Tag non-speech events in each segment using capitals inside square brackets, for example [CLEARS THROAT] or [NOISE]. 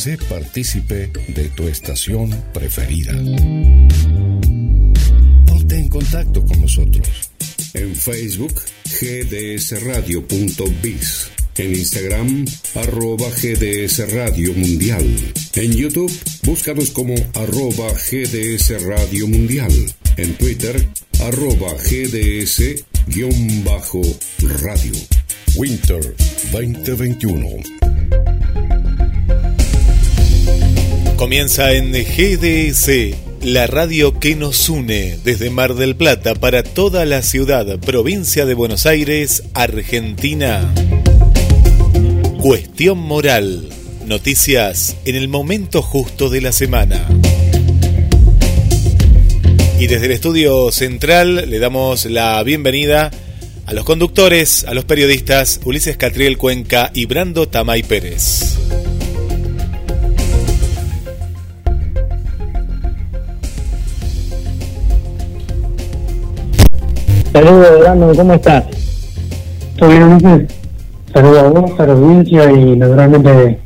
Sé partícipe de tu estación preferida. Ponte en contacto con nosotros. En Facebook, gdsradio.biz. En Instagram, arroba GDS Radio Mundial. En YouTube, búscanos como arroba GDS Radio Mundial. En Twitter, arroba GDS-radio. Winter 2021. Comienza en GDS, la radio que nos une desde Mar del Plata para toda la ciudad, provincia de Buenos Aires, Argentina. Cuestión moral. Noticias en el momento justo de la semana. Y desde el estudio central le damos la bienvenida a los conductores, a los periodistas Ulises Catriel Cuenca y Brando Tamay Pérez. Saludos, Brando, ¿cómo estás? ¿Todo bien, Ulises? Saludos a vos, a la audiencia y naturalmente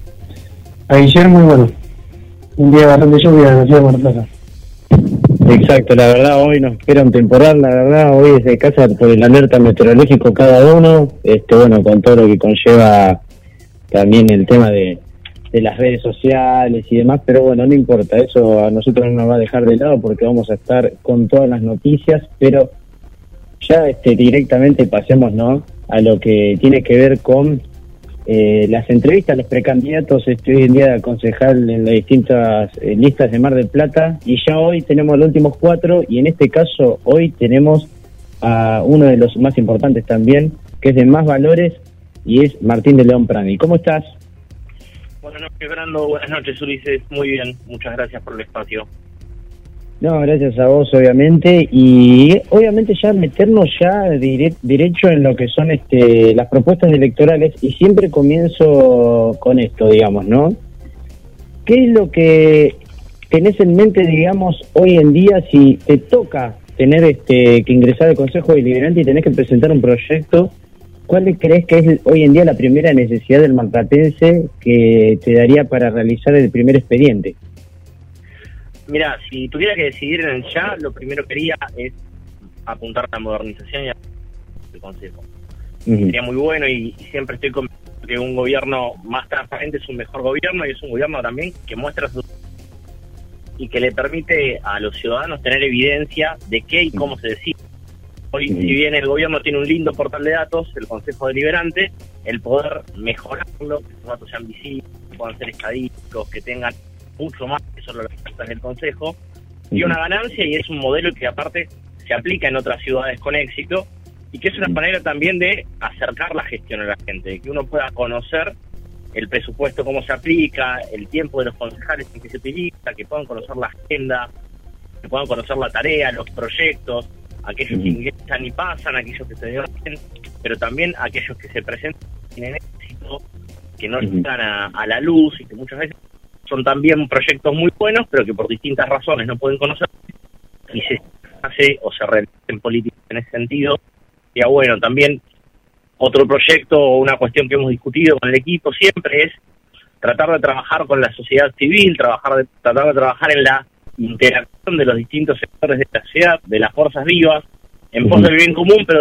a Guillermo y bueno, un día bastante lluvia en la ciudad de Mar Plata. Exacto, la verdad hoy nos espera un temporal, la verdad hoy desde casa por el alerta meteorológico cada uno, este bueno, con todo lo que conlleva también el tema de, de las redes sociales y demás, pero bueno, no importa, eso a nosotros no nos va a dejar de lado porque vamos a estar con todas las noticias, pero ya este directamente pasemos, ¿no? a lo que tiene que ver con eh, las entrevistas los precandidatos hoy en día de concejal en las distintas eh, listas de Mar del Plata y ya hoy tenemos los últimos cuatro y en este caso hoy tenemos a uno de los más importantes también que es de más valores y es Martín de León Prani. ¿Cómo estás? Buenas noches, Brando. Buenas noches, Ulises. Muy bien. Muchas gracias por el espacio. No, gracias a vos, obviamente, y obviamente ya meternos ya derecho en lo que son este, las propuestas electorales, y siempre comienzo con esto, digamos, ¿no? ¿Qué es lo que tenés en mente, digamos, hoy en día si te toca tener este, que ingresar al Consejo Deliberante y tenés que presentar un proyecto? ¿Cuál crees que es hoy en día la primera necesidad del marplatense que te daría para realizar el primer expediente? Mira, si tuviera que decidir en el ya, lo primero que haría es apuntar a la modernización y al Consejo. Sería muy bueno y, siempre estoy convencido que un gobierno más transparente es un mejor gobierno y es un gobierno también que muestra su y que le permite a los ciudadanos tener evidencia de qué y cómo se decide. Hoy, si bien el gobierno tiene un lindo portal de datos, el Consejo Deliberante, el poder mejorarlo, que los datos sean visibles, que puedan ser estadísticos, que tengan mucho más solo las respuestas del Consejo, y una ganancia y es un modelo que aparte se aplica en otras ciudades con éxito y que es una manera también de acercar la gestión a la gente, de que uno pueda conocer el presupuesto, cómo se aplica, el tiempo de los concejales en que se utiliza, que puedan conocer la agenda, que puedan conocer la tarea, los proyectos, aquellos que ingresan y pasan, aquellos que se divierten, pero también aquellos que se presentan tienen éxito, que no llegan a la luz y que muchas veces son también proyectos muy buenos, pero que por distintas razones no pueden conocer y se hace o se realiza en política en ese sentido. Y bueno, también otro proyecto o una cuestión que hemos discutido con el equipo siempre es tratar de trabajar con la sociedad civil, trabajar de, tratar de trabajar en la interacción de los distintos sectores de la sociedad, de las fuerzas vivas, en pos del bien común, pero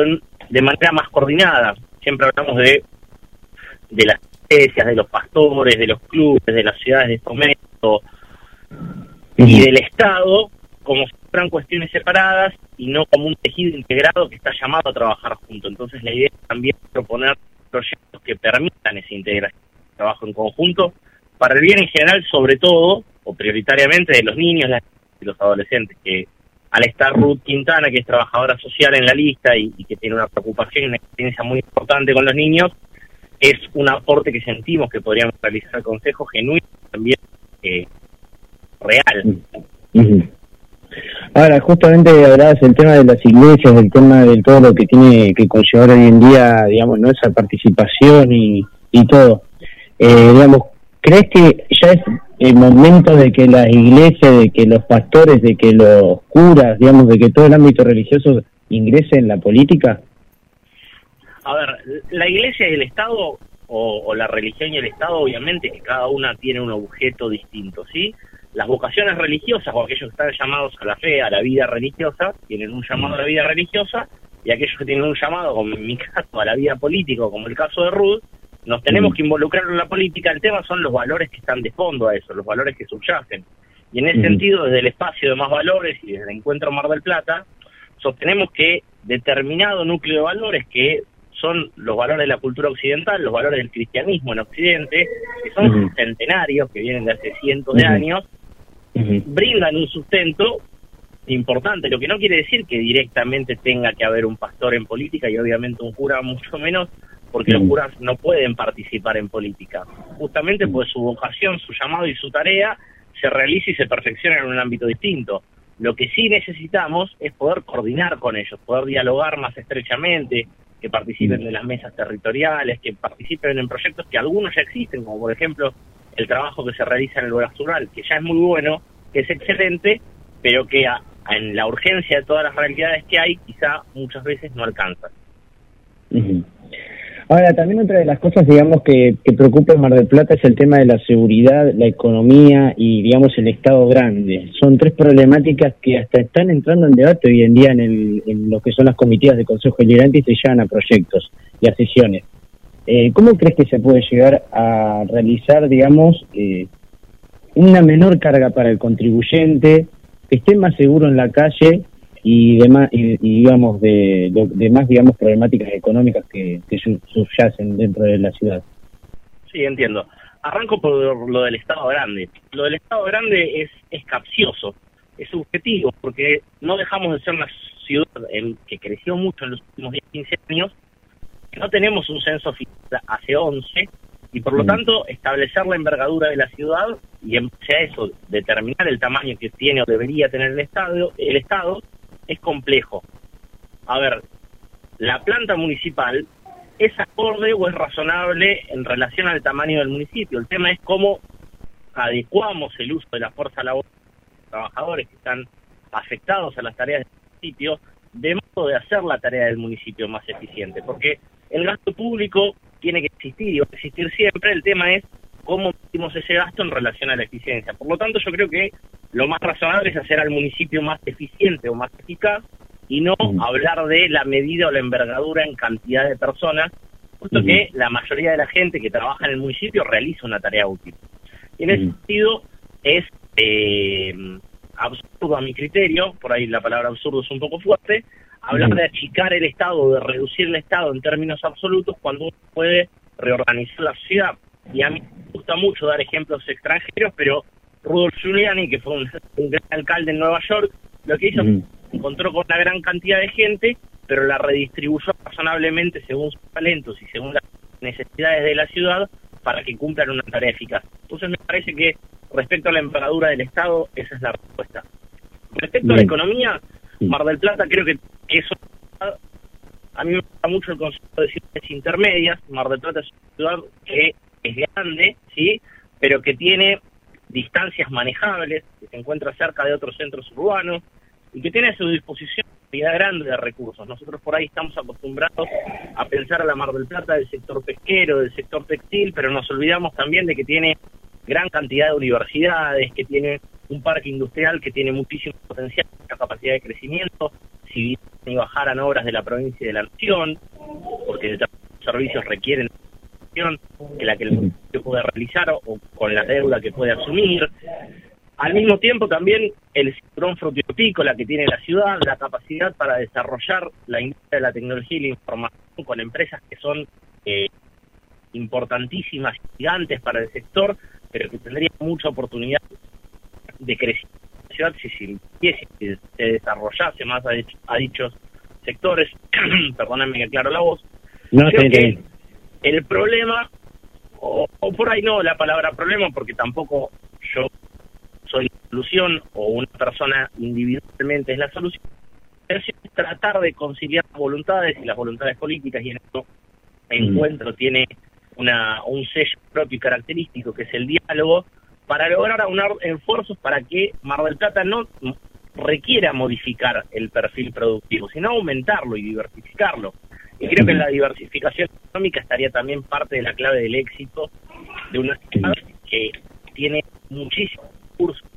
de manera más coordinada. Siempre hablamos de, de las de los pastores, de los clubes, de las ciudades de fomento y del Estado como si fueran cuestiones separadas y no como un tejido integrado que está llamado a trabajar junto. Entonces la idea es también proponer proyectos que permitan esa integración, trabajo en conjunto, para el bien en general, sobre todo, o prioritariamente, de los niños y los adolescentes, que al estar Ruth Quintana, que es trabajadora social en la lista y, y que tiene una preocupación y una experiencia muy importante con los niños, es un aporte que sentimos que podríamos realizar al Consejo genuino también eh, real. Ahora, justamente hablabas del tema de las iglesias, del tema de todo lo que tiene que conllevar hoy en día, digamos, no esa participación y, y todo. Eh, digamos, ¿crees que ya es el momento de que las iglesias, de que los pastores, de que los curas, digamos, de que todo el ámbito religioso ingrese en la política? A ver, la Iglesia y el Estado o, la religión y el Estado, obviamente que cada una tiene un objeto distinto, ¿sí? Las vocaciones religiosas o aquellos que están llamados a la fe, a la vida religiosa, tienen un llamado a la vida religiosa, y aquellos que tienen un llamado, como en mi [LAUGHS] caso, a la vida política, como el caso de Ruth, nos tenemos que involucrar en la política. El tema son los valores que están de fondo a eso, los valores que subyacen. Y en ese sentido, desde el espacio de más valores y desde el encuentro Mar del Plata, sostenemos que determinado núcleo de valores que son los valores de la cultura occidental, los valores del cristianismo en Occidente, que son centenarios, que vienen de hace cientos de años, brindan un sustento importante, lo que no quiere decir que directamente tenga que haber un pastor en política y obviamente un cura mucho menos, porque los curas no pueden participar en política, justamente pues su vocación, su llamado y su tarea se realiza y se perfecciona en un ámbito distinto. Lo que sí necesitamos es poder coordinar con ellos, poder dialogar más estrechamente, que participen de las mesas territoriales, que participen en proyectos que algunos ya existen, como por ejemplo el trabajo que se realiza en el lugar rural, que ya es muy bueno, que es excelente, pero que en la urgencia de todas las realidades que hay, quizá muchas veces no alcanza. Ahora, también otra de las cosas, digamos, que, preocupa en Mar del Plata es el tema de la seguridad, la economía y, digamos, el Estado grande. Son tres problemáticas que hasta están entrando en debate hoy en día en, el, en lo que son las comitivas de Consejo Deliberante y se llevan a proyectos y a sesiones. Eh, ¿Cómo crees que se puede llegar a realizar, digamos, eh, una menor carga para el contribuyente, que esté más seguro en la calle y demás y, digamos de, más digamos problemáticas económicas que, que subyacen dentro de la ciudad. Sí entiendo. Arranco por lo del estado grande. Lo del estado grande es es capcioso es subjetivo porque no dejamos de ser una ciudad en, que creció mucho en los últimos 10 15 años que no tenemos un censo fiscal hace 11 y por lo mm. tanto establecer la envergadura de la ciudad y en base a eso determinar el tamaño que tiene o debería tener el estado el estado es complejo. A ver, la planta municipal es acorde o es razonable en relación al tamaño del municipio. El tema es cómo adecuamos el uso de la fuerza laboral de los trabajadores que están afectados a las tareas del municipio, de modo de hacer la tarea del municipio más eficiente. Porque el gasto público tiene que existir y va a existir siempre. El tema es cómo medimos ese gasto en relación a la eficiencia. Por lo tanto, yo creo que lo más razonable es hacer al municipio más eficiente o más eficaz y no hablar de la medida o la envergadura en cantidad de personas, puesto que la mayoría de la gente que trabaja en el municipio realiza una tarea útil. Y en ese sentido es eh, absurdo a mi criterio, por ahí la palabra absurdo es un poco fuerte, hablar de achicar el Estado, de reducir el Estado en términos absolutos cuando uno puede reorganizar la sociedad. Y a mí me gusta mucho dar ejemplos extranjeros, pero Rudolf Giuliani, que fue un, gran alcalde en Nueva York, lo que hizo encontró con una gran cantidad de gente, pero la redistribuyó razonablemente según sus talentos y según las necesidades de la ciudad para que cumplan una tarea eficaz. Entonces me parece que respecto a la envergadura del Estado, esa es la respuesta. Respecto a la economía, Mar del Plata creo que, eso... A mí me gusta mucho el concepto de ciudades intermedias. Mar del Plata es una ciudad que es grande, ¿sí? Pero que tiene distancias manejables, que se encuentra cerca de otros centros urbanos y que tiene a su disposición una cantidad grande de recursos. Nosotros por ahí estamos acostumbrados a pensar a la Mar del Plata del sector pesquero, del sector textil, pero nos olvidamos también de que tiene gran cantidad de universidades, que tiene un parque industrial que tiene muchísimo potencial, capacidad de crecimiento, si bajaran obras de la provincia y de la nación, porque los servicios requieren que la que el municipio puede realizar o, con la deuda que puede asumir. Al mismo tiempo también el cinturón frutícola que tiene la ciudad, la capacidad para desarrollar la industria de la tecnología y la información con empresas que son eh, importantísimas, gigantes para el sector, pero que tendrían mucha oportunidad de crecer la ciudad si, se desarrollase más a, dichos sectores. [CLEARS THROAT] Perdónenme que aclaro la voz. No, te, el problema, o, por ahí no la palabra problema, porque tampoco yo soy la solución o una persona individualmente es la solución, es tratar de conciliar las voluntades y las voluntades políticas y en esto el mm. encuentro tiene una, un sello propio y característico que es el diálogo para lograr aunar esfuerzos para que Mar del Plata no requiera modificar el perfil productivo, sino aumentarlo y diversificarlo. Y creo que la diversificación económica estaría también parte de la clave del éxito de una ciudad que tiene muchísimos recursos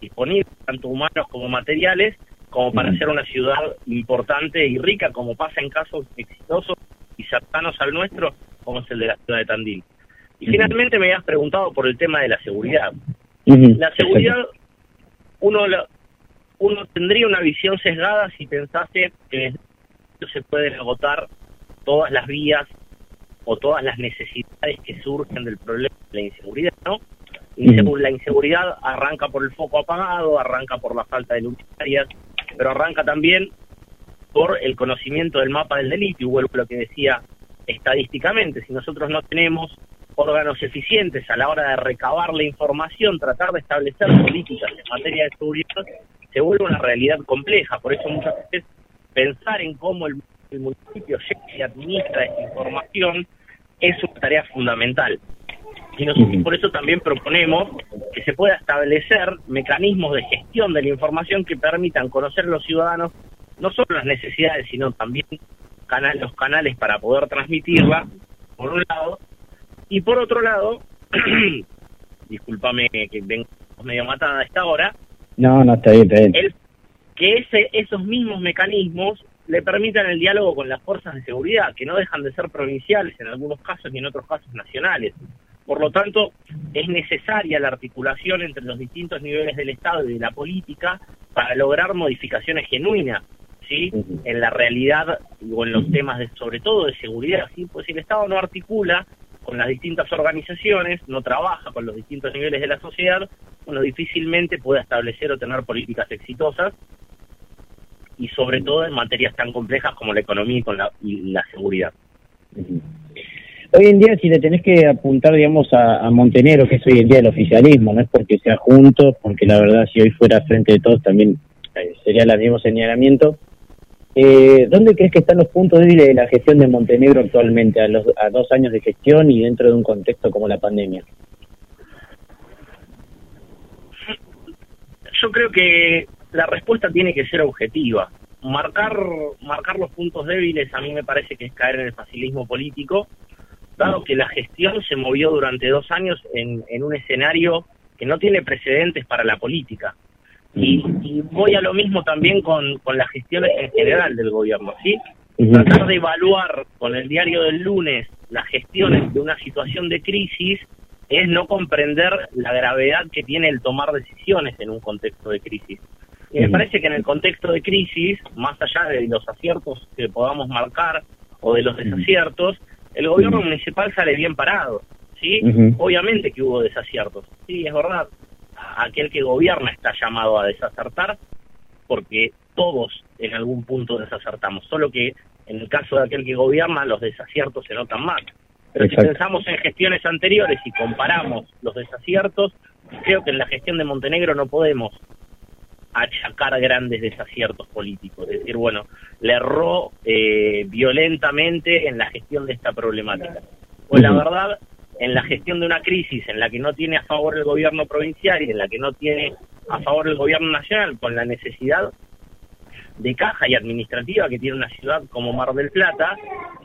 disponibles, tanto humanos como materiales, como para ser una ciudad importante y rica, como pasa en casos exitosos y cercanos al nuestro, como es el de la ciudad de Tandil. Y finalmente me habías preguntado por el tema de la seguridad. La seguridad, uno, uno tendría una visión sesgada si pensase que se pueden agotar todas las vías o todas las necesidades que surgen del problema de la inseguridad, ¿no? La inseguridad arranca por el foco apagado, arranca por la falta de luminarias, pero arranca también por el conocimiento del mapa del delito, y vuelvo a lo que decía estadísticamente, si nosotros no tenemos órganos eficientes a la hora de recabar la información, tratar de establecer políticas en materia de seguridad, se vuelve una realidad compleja. Por eso muchas veces pensar en cómo el, municipio se administra esta información es una tarea fundamental. Y nosotros por eso también proponemos que se pueda establecer mecanismos de gestión de la información que permitan conocer a los ciudadanos no solo las necesidades, sino también los canales para poder transmitirla, por un lado, y por otro lado, [CLEARS THROAT] discúlpame que vengo medio matada a esta hora, no, no, está bien, que ese, esos mismos mecanismos le permitan el diálogo con las fuerzas de seguridad, que no dejan de ser provinciales en algunos casos y en otros casos nacionales. Por lo tanto, es necesaria la articulación entre los distintos niveles del Estado y de la política para lograr modificaciones genuinas ¿sí? en la realidad o en los temas de, sobre todo de seguridad. ¿sí? Pues si el Estado no articula con las distintas organizaciones, no trabaja con los distintos niveles de la sociedad, uno difícilmente puede establecer o tener políticas exitosas y sobre todo en materias tan complejas como la economía y, con la, y la seguridad. Hoy en día, si le tenés que apuntar, digamos, a, a, Montenegro, que es hoy en día el oficialismo, no es porque sea juntos, porque la verdad, si hoy fuera frente de todos, también eh, sería el mismo señalamiento, eh, ¿Dónde crees que están los puntos débiles de la gestión de Montenegro actualmente, a, los, a dos años de gestión y dentro de un contexto como la pandemia? Yo creo que la respuesta tiene que ser objetiva. Marcar, marcar los puntos débiles a mí me parece que es caer en el facilismo político, dado que la gestión se movió durante dos años en, en un escenario que no tiene precedentes para la política. Y, voy a lo mismo también con, con las gestiones en general del gobierno, ¿sí? Tratar de evaluar con el diario del lunes las gestiones de una situación de crisis es no comprender la gravedad que tiene el tomar decisiones en un contexto de crisis. Y me parece que en el contexto de crisis, más allá de los aciertos que podamos marcar o de los desaciertos, el gobierno municipal sale bien parado, ¿sí? Obviamente que hubo desaciertos, sí, es verdad, aquel que gobierna está llamado a desacertar, porque todos en algún punto desacertamos, solo que en el caso de aquel que gobierna los desaciertos se notan más. Pero si pensamos en gestiones anteriores y comparamos los desaciertos, creo que en la gestión de Montenegro no podemos achacar grandes desaciertos políticos, es decir, bueno, le erró eh, violentamente en la gestión de esta problemática. Pues la verdad en la gestión de una crisis en la que no tiene a favor el gobierno provincial y en la que no tiene a favor el gobierno nacional, con la necesidad de caja y administrativa que tiene una ciudad como Mar del Plata,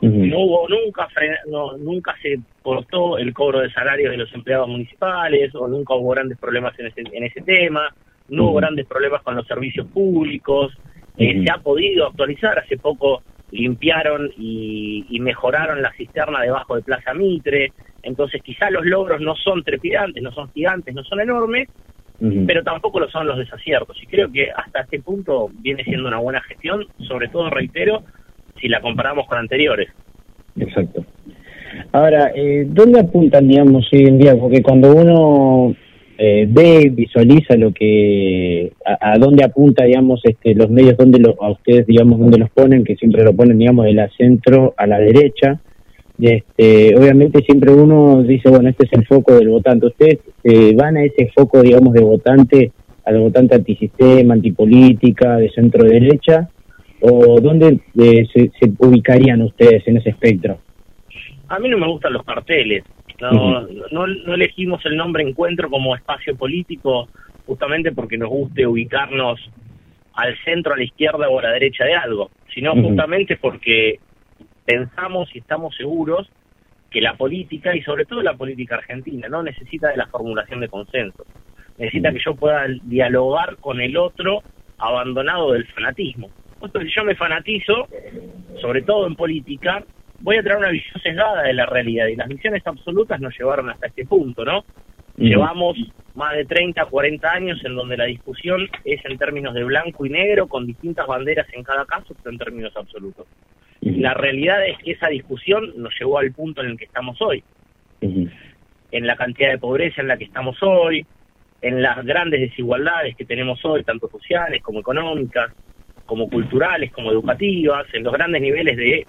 no hubo nunca no, nunca se cortó el cobro de salarios de los empleados municipales o nunca hubo grandes problemas en ese, en ese tema, no hubo grandes problemas con los servicios públicos, eh, se ha podido actualizar, hace poco limpiaron y, y mejoraron la cisterna debajo de Plaza Mitre, entonces quizá los logros no son trepidantes, no son gigantes, no son enormes, pero tampoco lo son los desaciertos. Y creo que hasta este punto viene siendo una buena gestión, sobre todo, reitero, si la comparamos con anteriores. Exacto. Ahora, eh, ¿dónde apuntan, digamos, hoy en día? Porque cuando uno eh, ve, visualiza lo que, a, dónde apunta, digamos, este, los medios, dónde lo, a ustedes, digamos, dónde los ponen, que siempre lo ponen, digamos, de la centro a la derecha, este, obviamente siempre uno dice, bueno, este es el foco del votante. ¿Ustedes eh, van a ese foco, digamos, de votante, al votante antisistema, antipolítica, de centro derecha? ¿O dónde eh, se, ubicarían ustedes en ese espectro? A mí no me gustan los carteles. No, no, no elegimos el nombre encuentro como espacio político justamente porque nos guste ubicarnos al centro, a la izquierda o a la derecha de algo, sino justamente porque pensamos y estamos seguros que la política, y sobre todo la política argentina, no necesita de la formulación de consenso. Necesita que yo pueda dialogar con el otro abandonado del fanatismo. Entonces, si yo me fanatizo, sobre todo en política, voy a traer una visión sesgada de la realidad y las visiones absolutas nos llevaron hasta este punto, ¿no? Llevamos más de 30, 40 años en donde la discusión es en términos de blanco y negro, con distintas banderas en cada caso, pero en términos absolutos. La realidad es que esa discusión nos llevó al punto en el que estamos hoy. En la cantidad de pobreza en la que estamos hoy, en las grandes desigualdades que tenemos hoy, tanto sociales como económicas, como culturales, como educativas, en los grandes niveles de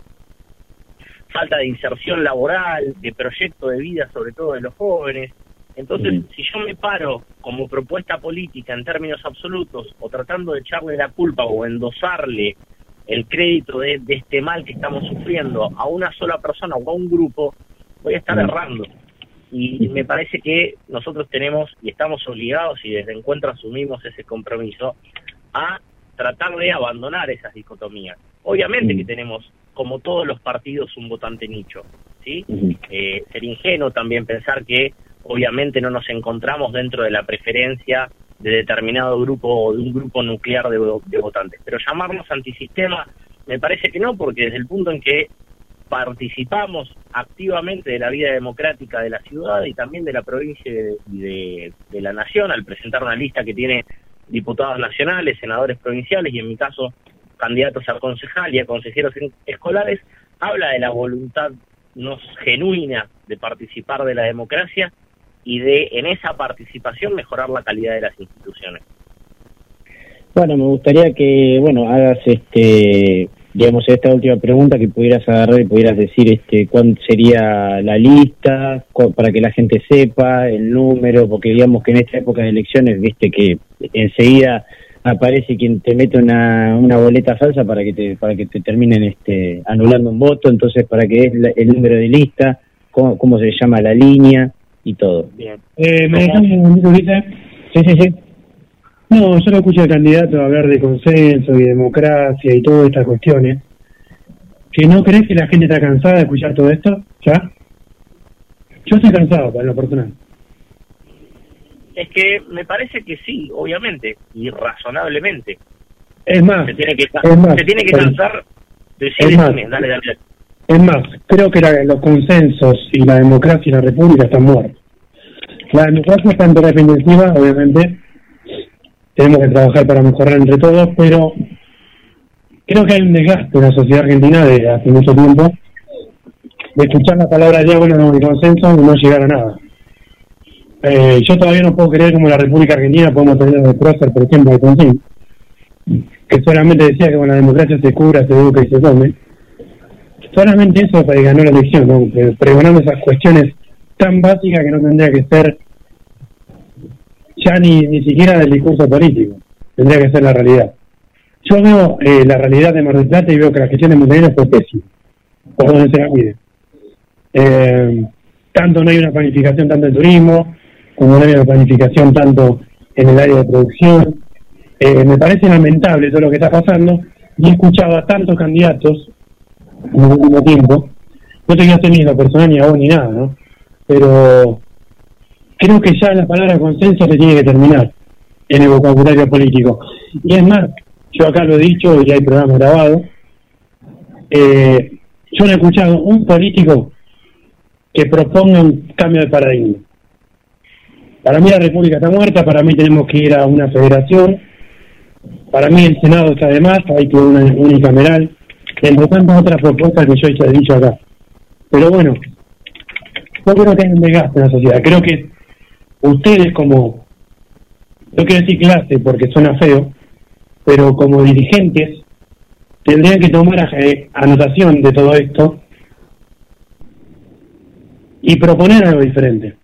falta de inserción laboral, de proyecto de vida, sobre todo de los jóvenes. Entonces, si yo me paro como propuesta política en términos absolutos o tratando de echarle la culpa o endosarle el crédito de, este mal que estamos sufriendo a una sola persona o a un grupo, voy a estar errando. Y me parece que nosotros tenemos y estamos obligados, y desde Encuentro asumimos ese compromiso, a tratar de abandonar esas dicotomías. Obviamente que tenemos como todos los partidos, un votante nicho. ¿sí? Eh, ser ingenuo también pensar que obviamente no nos encontramos dentro de la preferencia de determinado grupo o de un grupo nuclear de, votantes. Pero llamarnos antisistema me parece que no, porque desde el punto en que participamos activamente de la vida democrática de la ciudad y también de la provincia y de, de, la nación al presentar una lista que tiene diputados nacionales, senadores provinciales y en mi caso candidatos a concejal y a consejeros escolares, habla de la voluntad no genuina de participar de la democracia y de en esa participación mejorar la calidad de las instituciones. Bueno, me gustaría que, bueno, hagas este, digamos, esta última pregunta que pudieras agarrar y pudieras decir este, cuál sería la lista para que la gente sepa el número, porque digamos que en esta época de elecciones, viste que enseguida aparece quien te mete una, una boleta falsa para que te para que te terminen este anulando un voto, entonces para que es el número de lista, cómo, cómo se llama la línea y todo. Bien. Eh, ¿Me dejas un Sí, sí, sí. No, yo no escucho al candidato hablar de consenso y democracia y todas estas cuestiones. ¿Que no crees que la gente está cansada de escuchar todo esto? ¿Ya? Yo estoy cansado, para lo personal. Es que me parece que sí, obviamente, y razonablemente. Es más, se tiene que, se tiene que cansar de es más, dale, dale. Es más, creo que los consensos y la democracia y la república están muertos. La democracia está en defensiva, obviamente. Tenemos que trabajar para mejorar entre todos, pero creo que hay un desgaste en la sociedad argentina de hace mucho tiempo de escuchar la palabra bueno no, consenso y no llegar a nada. Eh, yo todavía no puedo creer como la República Argentina podemos tener de Prócer, por ejemplo, de Concín, que solamente decía que con la democracia se cura, se educa y se come. Solamente eso para ganó la elección, ¿no? pregonando esas cuestiones tan básicas que no tendría que ser ya ni, ni siquiera del discurso político, tendría que ser la realidad. Yo veo eh, la realidad de Mar del Plata y veo que la gestión de Montenegro fue pésima, por donde se la mide. Eh, tanto no hay una planificación tanto en turismo, como no hay una planificación tanto en el área de producción. Eh, me parece lamentable todo lo que está pasando y he escuchado a tantos candidatos en el último tiempo. No te quiero ni la personal ni a vos ni nada, ¿no? Pero creo que ya la palabra consenso se tiene que terminar en el vocabulario político. Y es más, yo acá lo he dicho y hay programas grabados, eh, yo no he escuchado un político que proponga un cambio de paradigma. Para mí la República está muerta, para mí tenemos que ir a una federación, para mí el Senado está de más, hay que una unicameral, entre tantas otras propuestas que yo he dicho acá. Pero bueno, yo creo que hay un desgaste en la sociedad. Creo que ustedes como, no quiero decir clase porque suena feo, pero como dirigentes tendrían que tomar eh, anotación de todo esto y proponer algo diferente.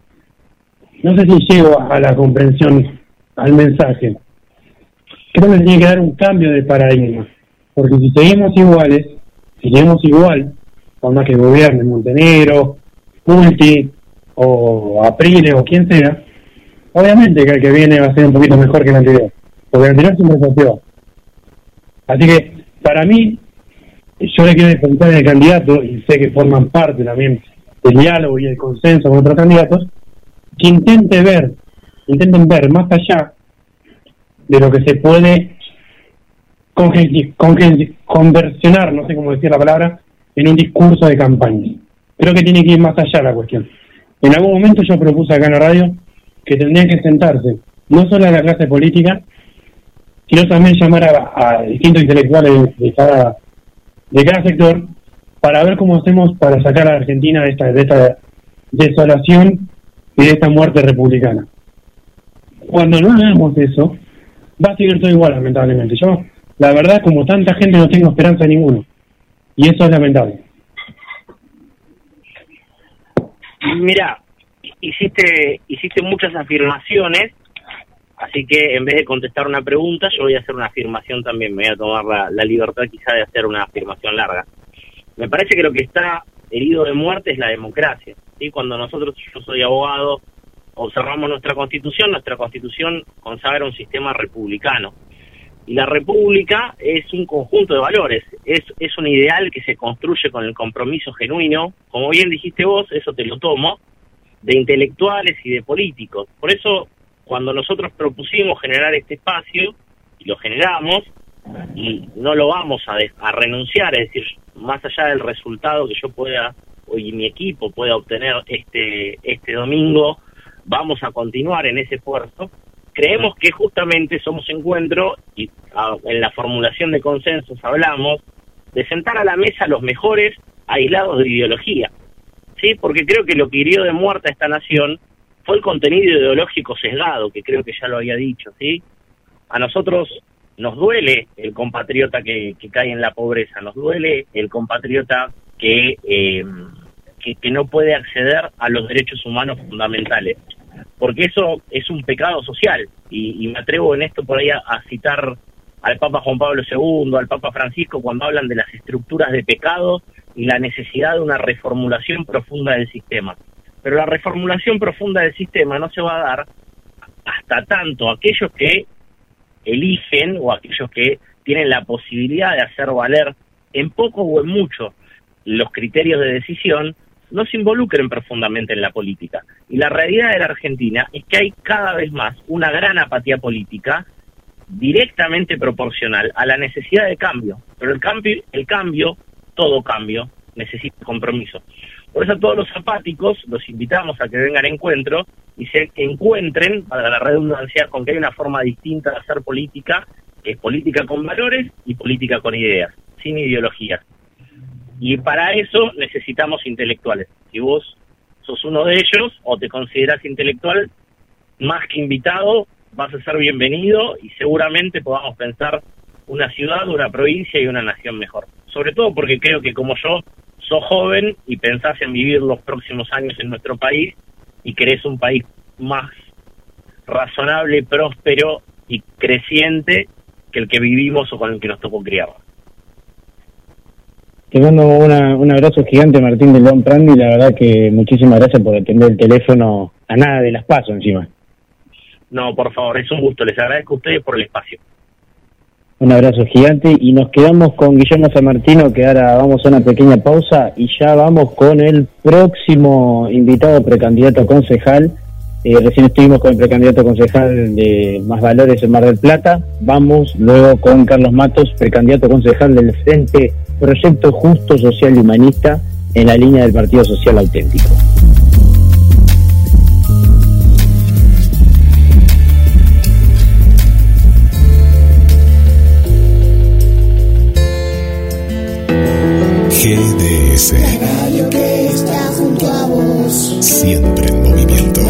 No sé si llego a la comprensión, al mensaje. Creo que tiene que dar un cambio de paradigma, porque si seguimos iguales, si seguimos igual, por más que gobierne Montenegro, Multi o Aprile o quien sea, obviamente que el que viene va a ser un poquito mejor que el anterior, porque el anterior siempre fue peor. Así que, para mí, yo le quiero defender al candidato, y sé que forman parte también del diálogo y el consenso con otros candidatos, intente ver, intenten ver más allá de lo que se puede conversionar, no sé cómo decir la palabra, en un discurso de campaña. Creo que tiene que ir más allá la cuestión. En algún momento yo propuse acá en la radio que tendrían que sentarse no solo a la clase política, sino también llamar a, distintos intelectuales de cada, de cada sector para ver cómo hacemos para sacar a Argentina de esta, de esta desolación de esta muerte republicana. Cuando no hagamos eso, va a seguir todo igual, lamentablemente. Yo, la verdad, como tanta gente, no tengo esperanza ninguno. Y eso es lamentable. Mira, hiciste, hiciste muchas afirmaciones, así que en vez de contestar una pregunta, yo voy a hacer una afirmación también. Me voy a tomar la, libertad quizá de hacer una afirmación larga. Me parece que lo que está herido de muerte es la democracia. ¿Sí? Cuando nosotros, yo soy abogado, observamos nuestra constitución, nuestra constitución consagra un sistema republicano. Y la república es un conjunto de valores, es, es un ideal que se construye con el compromiso genuino, como bien dijiste vos, eso te lo tomo, de intelectuales y de políticos. Por eso, cuando nosotros propusimos generar este espacio, y lo generamos, y no lo vamos a, renunciar, es decir, más allá del resultado que yo pueda, y mi equipo pueda obtener este, este domingo, vamos a continuar en ese esfuerzo. Creemos que justamente somos encuentro y en la formulación de consensos hablamos de sentar a la mesa los mejores aislados de ideología. ¿Sí? Porque creo que lo que hirió de muerte a esta nación fue el contenido ideológico sesgado, que creo que ya lo había dicho, ¿sí? A nosotros nos duele el compatriota que, cae en la pobreza, nos duele el compatriota que, eh, que, no puede acceder a los derechos humanos fundamentales porque eso es un pecado social. Y, me atrevo en esto por ahí a, citar al Papa Juan Pablo II, al Papa Francisco, cuando hablan de las estructuras de pecado y la necesidad de una reformulación profunda del sistema. Pero la reformulación profunda del sistema no se va a dar hasta tanto aquellos que eligen o aquellos que tienen la posibilidad de hacer valer en poco o en mucho los criterios de decisión, no se involucren profundamente en la política. Y la realidad de la Argentina es que hay cada vez más una gran apatía política directamente proporcional a la necesidad de cambio. Pero el cambio, el cambio, todo cambio, necesita compromiso. Por eso a todos los apáticos los invitamos a que vengan a encuentro y se encuentren, para la redundancia, con que hay una forma distinta de hacer política, que es política con valores y política con ideas, sin ideologías. Y para eso necesitamos intelectuales. Si vos sos uno de ellos o te consideras intelectual, más que invitado, vas a ser bienvenido y seguramente podamos pensar una ciudad, una provincia y una nación mejor. Sobre todo porque creo que como yo, sos joven y pensás en vivir los próximos años en nuestro país y querés un país más razonable, próspero y creciente que el que vivimos o con el que nos tocó criar. Te mando un abrazo gigante, Martín de León Prandi. La verdad que muchísimas gracias por atender el teléfono a nada de las paso encima. No, por favor, es un gusto. Les agradezco a ustedes por el espacio. Un abrazo gigante y nos quedamos con Guillermo San Martino, que ahora vamos a una pequeña pausa y ya vamos con el próximo invitado precandidato a concejal. Eh, recién estuvimos con el precandidato concejal de Más Valores en Mar del Plata. Vamos luego con Carlos Matos, precandidato concejal del Frente Proyecto Justo, Social y Humanista en la línea del Partido Social Auténtico. GDS. La radio que está junto a vos. Siempre en movimiento.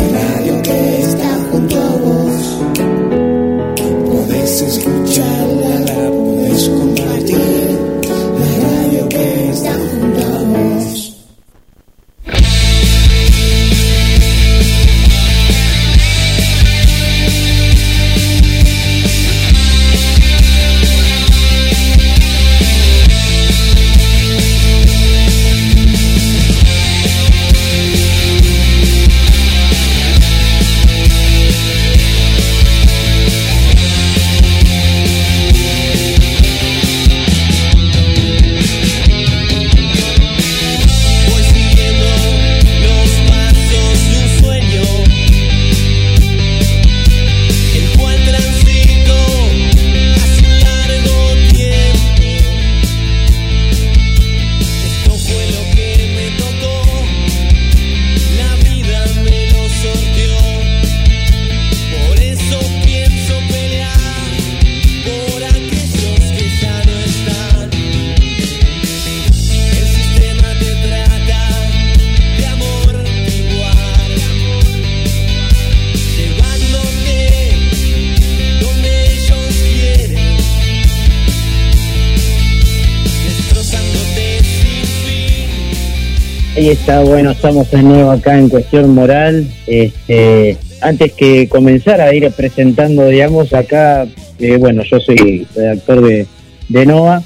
Está, bueno, estamos de nuevo acá en Cuestión Moral. Este, antes que comenzar a ir presentando, digamos, acá, eh, bueno, yo soy redactor de, de NOVA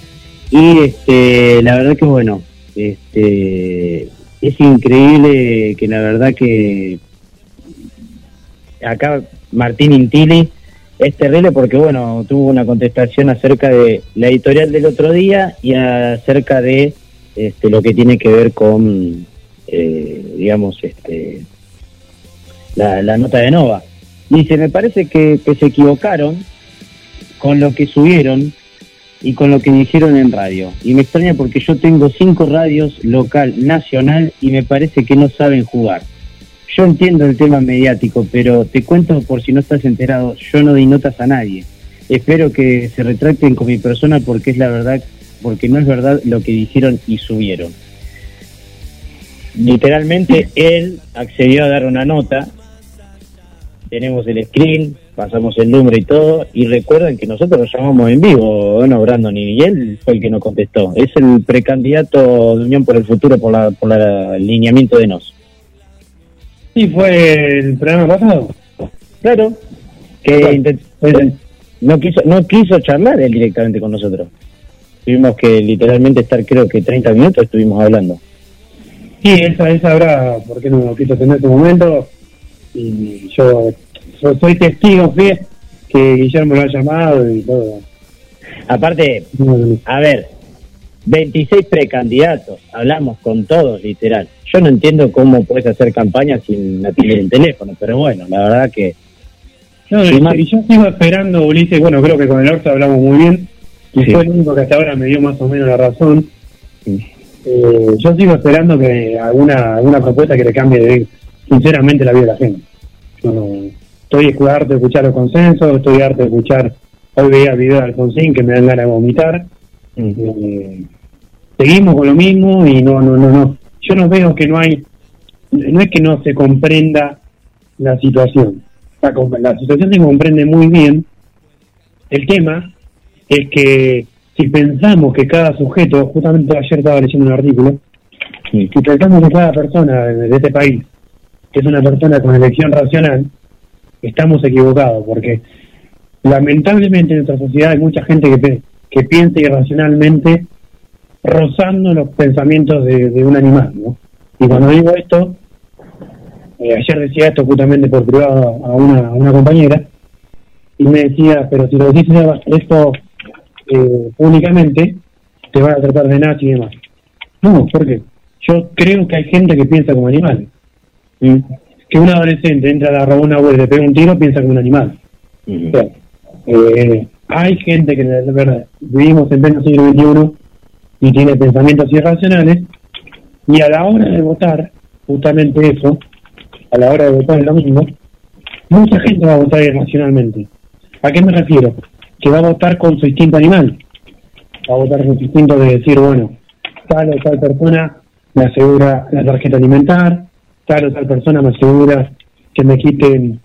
y este, la verdad que, bueno, este, es increíble que la verdad que acá Martín Intili es terrible porque, bueno, tuvo una contestación acerca de la editorial del otro día y acerca de este, lo que tiene que ver con, eh, digamos, este, la, nota de Nova. Dice, me parece que, se equivocaron con lo que subieron y con lo que dijeron en radio. Y me extraña porque yo tengo cinco radios local, nacional, y me parece que no saben jugar. Yo entiendo el tema mediático, pero te cuento por si no estás enterado, yo no di notas a nadie. Espero que se retracten con mi persona porque es la verdad porque no es verdad lo que dijeron y subieron. Literalmente él accedió a dar una nota, tenemos el screen, pasamos el número y todo, y recuerden que nosotros lo llamamos en vivo, no Brandon y él fue el que nos contestó. Es el precandidato de Unión por el Futuro por, la, por el alineamiento de NOS. Sí, fue el programa pasado. Claro, que no quiso no quiso charlar él directamente con nosotros tuvimos que literalmente estar creo que 30 minutos estuvimos hablando. Sí, esa, esa habrá, porque no lo quiso tener este momento, y yo, soy testigo, fe que Guillermo lo ha llamado y todo. Aparte, a ver, 26 precandidatos, hablamos con todos, literal. Yo no entiendo cómo puedes hacer campaña sin atender el teléfono, pero bueno, la verdad que... No, y, yo sigo esperando, Ulises, bueno, creo que con el Orto hablamos muy bien, y fue el único que hasta ahora me dio más o menos la razón. Eh, yo sigo esperando que alguna alguna propuesta que le cambie de, sinceramente la vida de la gente. estoy harto de escuchar los consensos, estoy harto de escuchar, hoy veía video de Alfonsín que me dan ganas de vomitar. Eh, seguimos con lo mismo y no, no, no, no. Yo no veo que no hay, no es que no se comprenda la situación. La, la situación se comprende muy bien. El tema es que si pensamos que cada sujeto, justamente ayer estaba leyendo un artículo, si pensamos que cada persona de este país es una persona con elección racional, estamos equivocados, porque lamentablemente en nuestra sociedad hay mucha gente que, que piensa irracionalmente rozando los pensamientos de, un animal, ¿no? Y cuando digo esto, eh, ayer decía esto justamente por privado a una, a una compañera, y me decía, pero si lo dices esto eh, públicamente, te van a tratar de nazi y demás. No, porque yo creo que hay gente que piensa como animal. Que un adolescente entra a la rabona web y le pega un tiro, piensa como un animal. Eh, hay gente que, de verdad, vivimos en pleno siglo XXI y tiene pensamientos irracionales, y a la hora de votar, justamente eso, a la hora de votar el domingo, mucha gente va a votar irracionalmente. ¿A qué me refiero? Que va a votar con su instinto animal. Va a votar con su instinto de decir, bueno, tal o tal persona me asegura la tarjeta alimentar, tal o tal persona me asegura que me quiten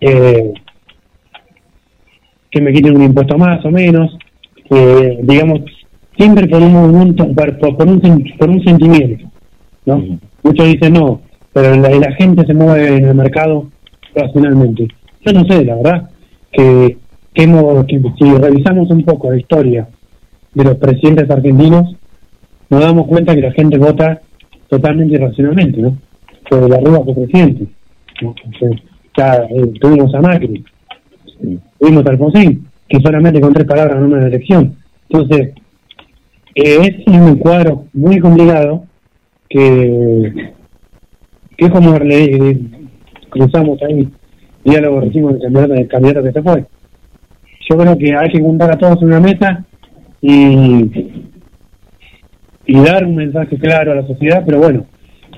eh, que me quiten un impuesto más o menos, eh, digamos, siempre por un movimiento, por, un, por un sentimiento, ¿no? Muchos dicen no, pero la, la gente se mueve en el mercado racionalmente. Yo no sé, la verdad, que que, si revisamos un poco la historia de los presidentes argentinos, nos damos cuenta que la gente vota totalmente irracionalmente, ¿no? Porque la Rúa fue presidente. ya eh, tuvimos a Macri, tuvimos a Alfonsín, que solamente con tres palabras no una elección. Entonces, eh, es un cuadro muy complicado que, que es como le, cruzamos ahí diálogo recibo del candidato, del candidato que se fue yo creo que hay que juntar a todos en una mesa y, y dar un mensaje claro a la sociedad, pero bueno,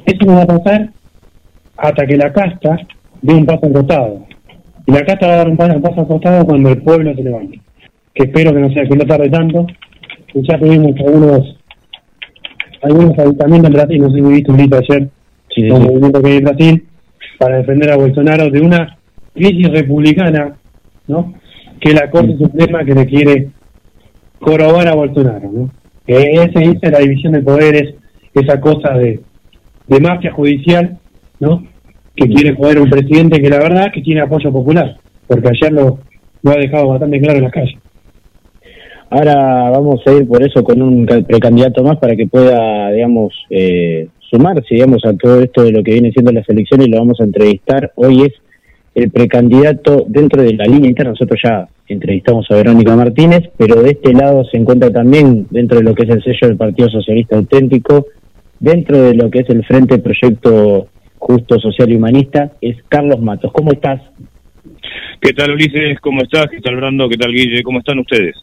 eso no va a pasar hasta que la casta dé un paso al costado. Y la casta va a dar un paso, al costado cuando el pueblo se levante. Que espero que no sea que no tarde tanto. ya tuvimos algunos algunos avistamientos en Brasil, no sé si viste un grito ayer, sí, un movimiento que hay en Brasil, para defender a Bolsonaro de una crisis republicana, ¿no? Que la Corte Suprema que le quiere corobar a Bolsonaro, ¿no? Que dice la división de poderes, esa cosa de, mafia judicial, ¿no? Que quiere poder un presidente que la verdad que tiene apoyo popular, porque ayer lo, lo ha dejado bastante claro en las calles. Ahora vamos a ir por eso con un precandidato más para que pueda, digamos, eh, sumarse, digamos, a todo esto de lo que viene siendo las elecciones y lo vamos a entrevistar. Hoy es el precandidato dentro de la línea interna. Nosotros ya entrevistamos a Verónica Martínez, pero de este lado se encuentra también dentro de lo que es el sello del Partido Socialista Auténtico, dentro de lo que es el Frente Proyecto Justo, Social y Humanista, es Carlos Matos. ¿Cómo estás? ¿Qué tal Ulises? ¿Cómo estás? ¿Qué tal Brando? ¿Qué tal Guille? ¿Cómo están ustedes?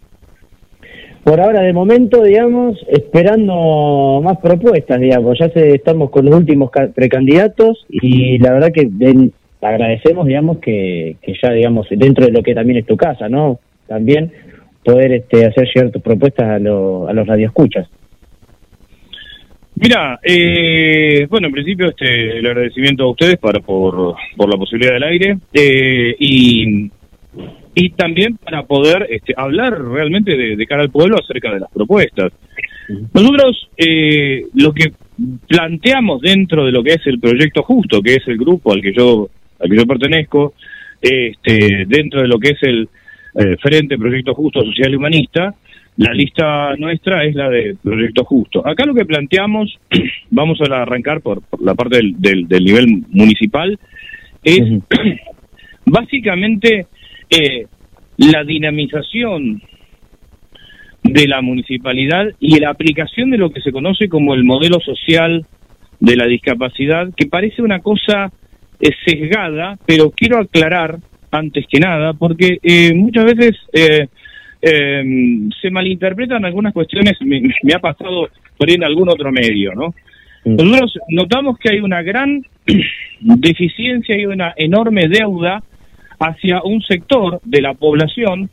Por ahora, de momento, digamos, esperando más propuestas, digamos. Ya se, estamos con los últimos precandidatos y la verdad que agradecemos, digamos, que, que ya, digamos, dentro de lo que también es tu casa, ¿no? También poder este, hacer ciertas propuestas a, lo, a los radioescuchas. Mira, eh, bueno, en principio este, el agradecimiento a ustedes para por, la posibilidad del aire eh, y, y también para poder este, hablar realmente de, cara al pueblo acerca de las propuestas. Nosotros eh, lo que planteamos dentro de lo que es el proyecto justo, que es el grupo al que yo al que yo pertenezco, este, dentro de lo que es el eh, Frente Proyecto Justo Social y Humanista, la lista nuestra es la de Proyecto Justo. Acá lo que planteamos, [CLEARS THROAT] vamos a arrancar por, la parte del, del, nivel municipal, es [CLEARS THROAT] básicamente eh, la dinamización de la municipalidad y la aplicación de lo que se conoce como el modelo social de la discapacidad, que parece una cosa eh, sesgada, pero quiero aclarar antes que nada, porque eh, muchas veces eh, em, se malinterpretan algunas cuestiones, me, ha pasado por ahí en algún otro medio, ¿no? Nosotros notamos que hay una gran [CLEARS THROAT] deficiencia y una enorme deuda hacia un sector de la población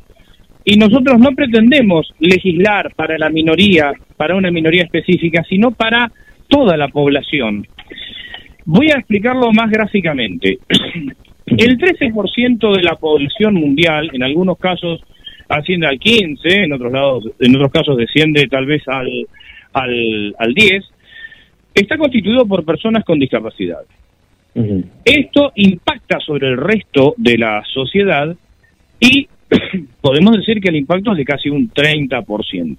y nosotros no pretendemos legislar para la minoría, para una minoría específica, sino para toda la población. Voy a explicarlo más gráficamente. [CLEARS THROAT] El 13% de la población mundial, en algunos casos asciende al 15, en otros lados, en otros casos desciende tal vez al al, al 10, está constituido por personas con discapacidad. Esto impacta sobre el resto de la sociedad y [CLEARS THROAT] podemos decir que el impacto es de casi un 30%.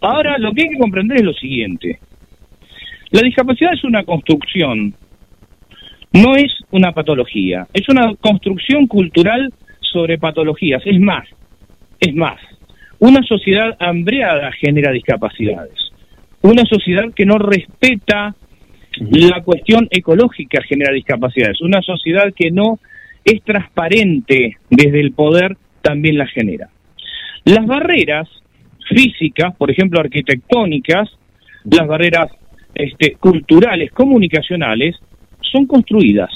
Ahora, lo que hay que comprender es lo siguiente. La discapacidad es una construcción, no es una patología, es una construcción cultural sobre patologías. Es más, es más, una sociedad hambreada genera discapacidades. Una sociedad que no respeta la cuestión ecológica genera discapacidades. Una sociedad que no es transparente desde el poder también la genera. Las barreras físicas, por ejemplo arquitectónicas, las barreras este, culturales, comunicacionales, son construidas,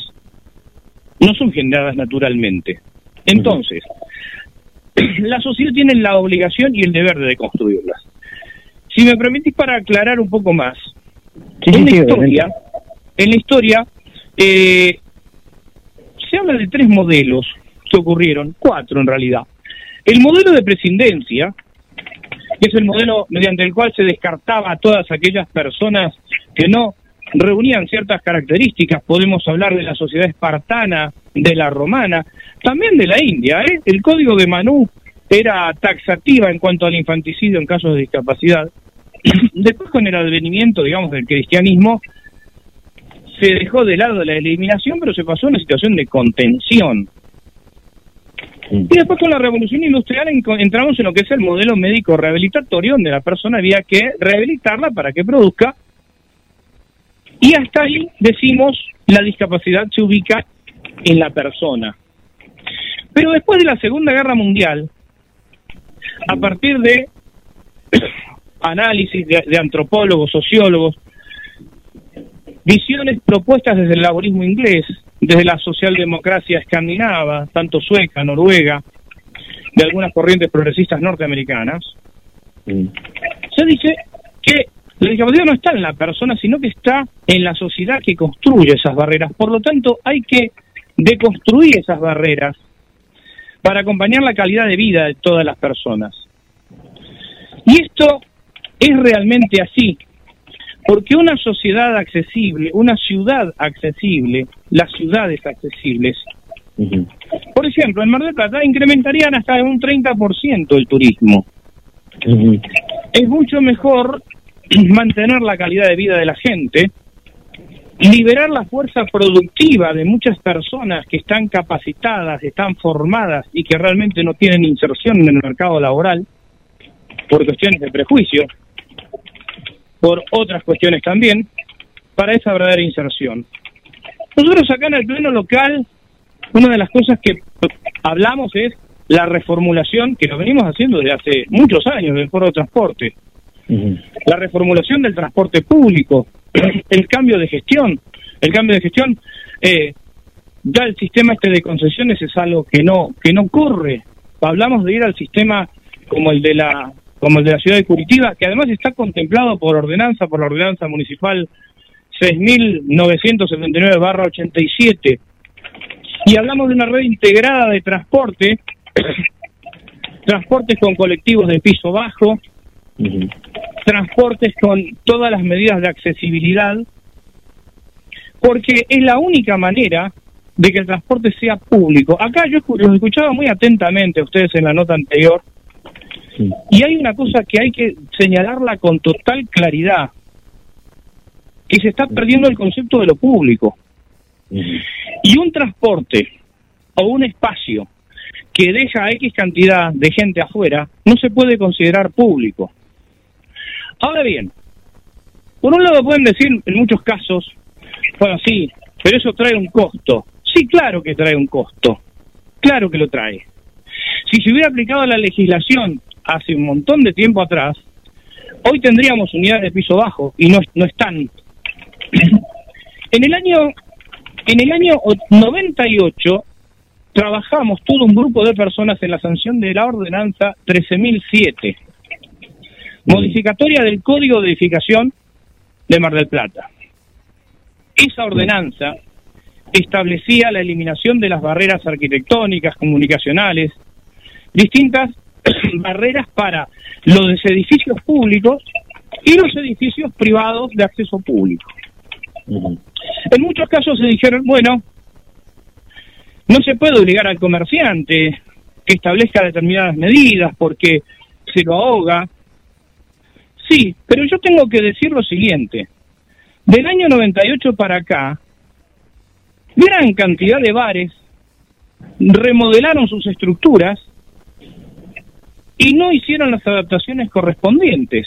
no son generadas naturalmente. Entonces, [CLEARS THROAT] la sociedad tiene la obligación y el deber de construirlas. Si me permitís para aclarar un poco más, en, la historia, en la historia, eh, se habla de tres modelos que ocurrieron, cuatro en realidad. El modelo de presidencia, que es el modelo mediante el cual se descartaba a todas aquellas personas que no reunían ciertas características, podemos hablar de la sociedad espartana, de la romana, también de la India. ¿eh? El código de Manú era taxativa en cuanto al infanticidio en casos de discapacidad. [CLEARS THROAT] Después con el advenimiento, digamos, del cristianismo, se dejó de lado la eliminación, pero se pasó a una situación de contención. Y después con la revolución industrial entramos en lo que es el modelo médico rehabilitatorio, donde la persona había que rehabilitarla para que produzca. Y hasta ahí decimos la discapacidad se ubica en la persona. Pero después de la Segunda Guerra Mundial, a partir de [COUGHS] análisis de, antropólogos, sociólogos, visiones propuestas desde el laborismo inglés, desde la socialdemocracia escandinava, tanto sueca, noruega, de algunas corrientes progresistas norteamericanas, mm. se dice que la discapacidad no está en la persona, sino que está en la sociedad que construye esas barreras. Por lo tanto, hay que deconstruir esas barreras para acompañar la calidad de vida de todas las personas. Y esto es realmente así, Porque una sociedad accesible, una ciudad accesible, las ciudades accesibles, por ejemplo, en Mar del Plata incrementarían hasta un 30% el turismo. Es mucho mejor [CLEARS THROAT] mantener la calidad de vida de la gente, liberar la fuerza productiva de muchas personas que están capacitadas, están formadas y que realmente no tienen inserción en el mercado laboral por cuestiones de prejuicio, por otras cuestiones también, para esa verdadera inserción. Nosotros acá en el pleno local, una de las cosas que hablamos es la reformulación, que lo venimos haciendo desde hace muchos años del foro de transporte, la reformulación del transporte público, [CLEARS THROAT] el cambio de gestión, el cambio de gestión, eh, ya el sistema este de concesiones es algo que no que no corre. Hablamos de ir al sistema como el de la como el de la ciudad de Curitiba, que además está contemplado por ordenanza, por la ordenanza municipal 6.979-87. Y hablamos de una red integrada de transporte, [COUGHS] transportes con colectivos de piso bajo, transportes con todas las medidas de accesibilidad, porque es la única manera de que el transporte sea público. Acá yo los escuchaba muy atentamente a ustedes en la nota anterior, y hay una cosa que hay que señalarla con total claridad, que se está perdiendo el concepto de lo público. Y un transporte o un espacio que deja X cantidad de gente afuera no se puede considerar público. Ahora bien, por un lado pueden decir en muchos casos, bueno, sí, pero eso trae un costo. Sí, claro que trae un costo. Claro que lo trae. Si se hubiera aplicado la legislación hace un montón de tiempo atrás, hoy tendríamos unidades de piso bajo y no, no están. En el año en el año 98 trabajamos todo un grupo de personas en la sanción de la ordenanza 13007 modificatoria del Código de Edificación de Mar del Plata. Esa ordenanza establecía la eliminación de las barreras arquitectónicas, comunicacionales, distintas [COUGHS] barreras para los edificios públicos y los edificios privados de acceso público. En muchos casos se dijeron, bueno, no se puede obligar al comerciante que establezca determinadas medidas porque se lo ahoga, Sí, pero yo tengo que decir lo siguiente. Del año 98 para acá, gran cantidad de bares remodelaron sus estructuras y no hicieron las adaptaciones correspondientes.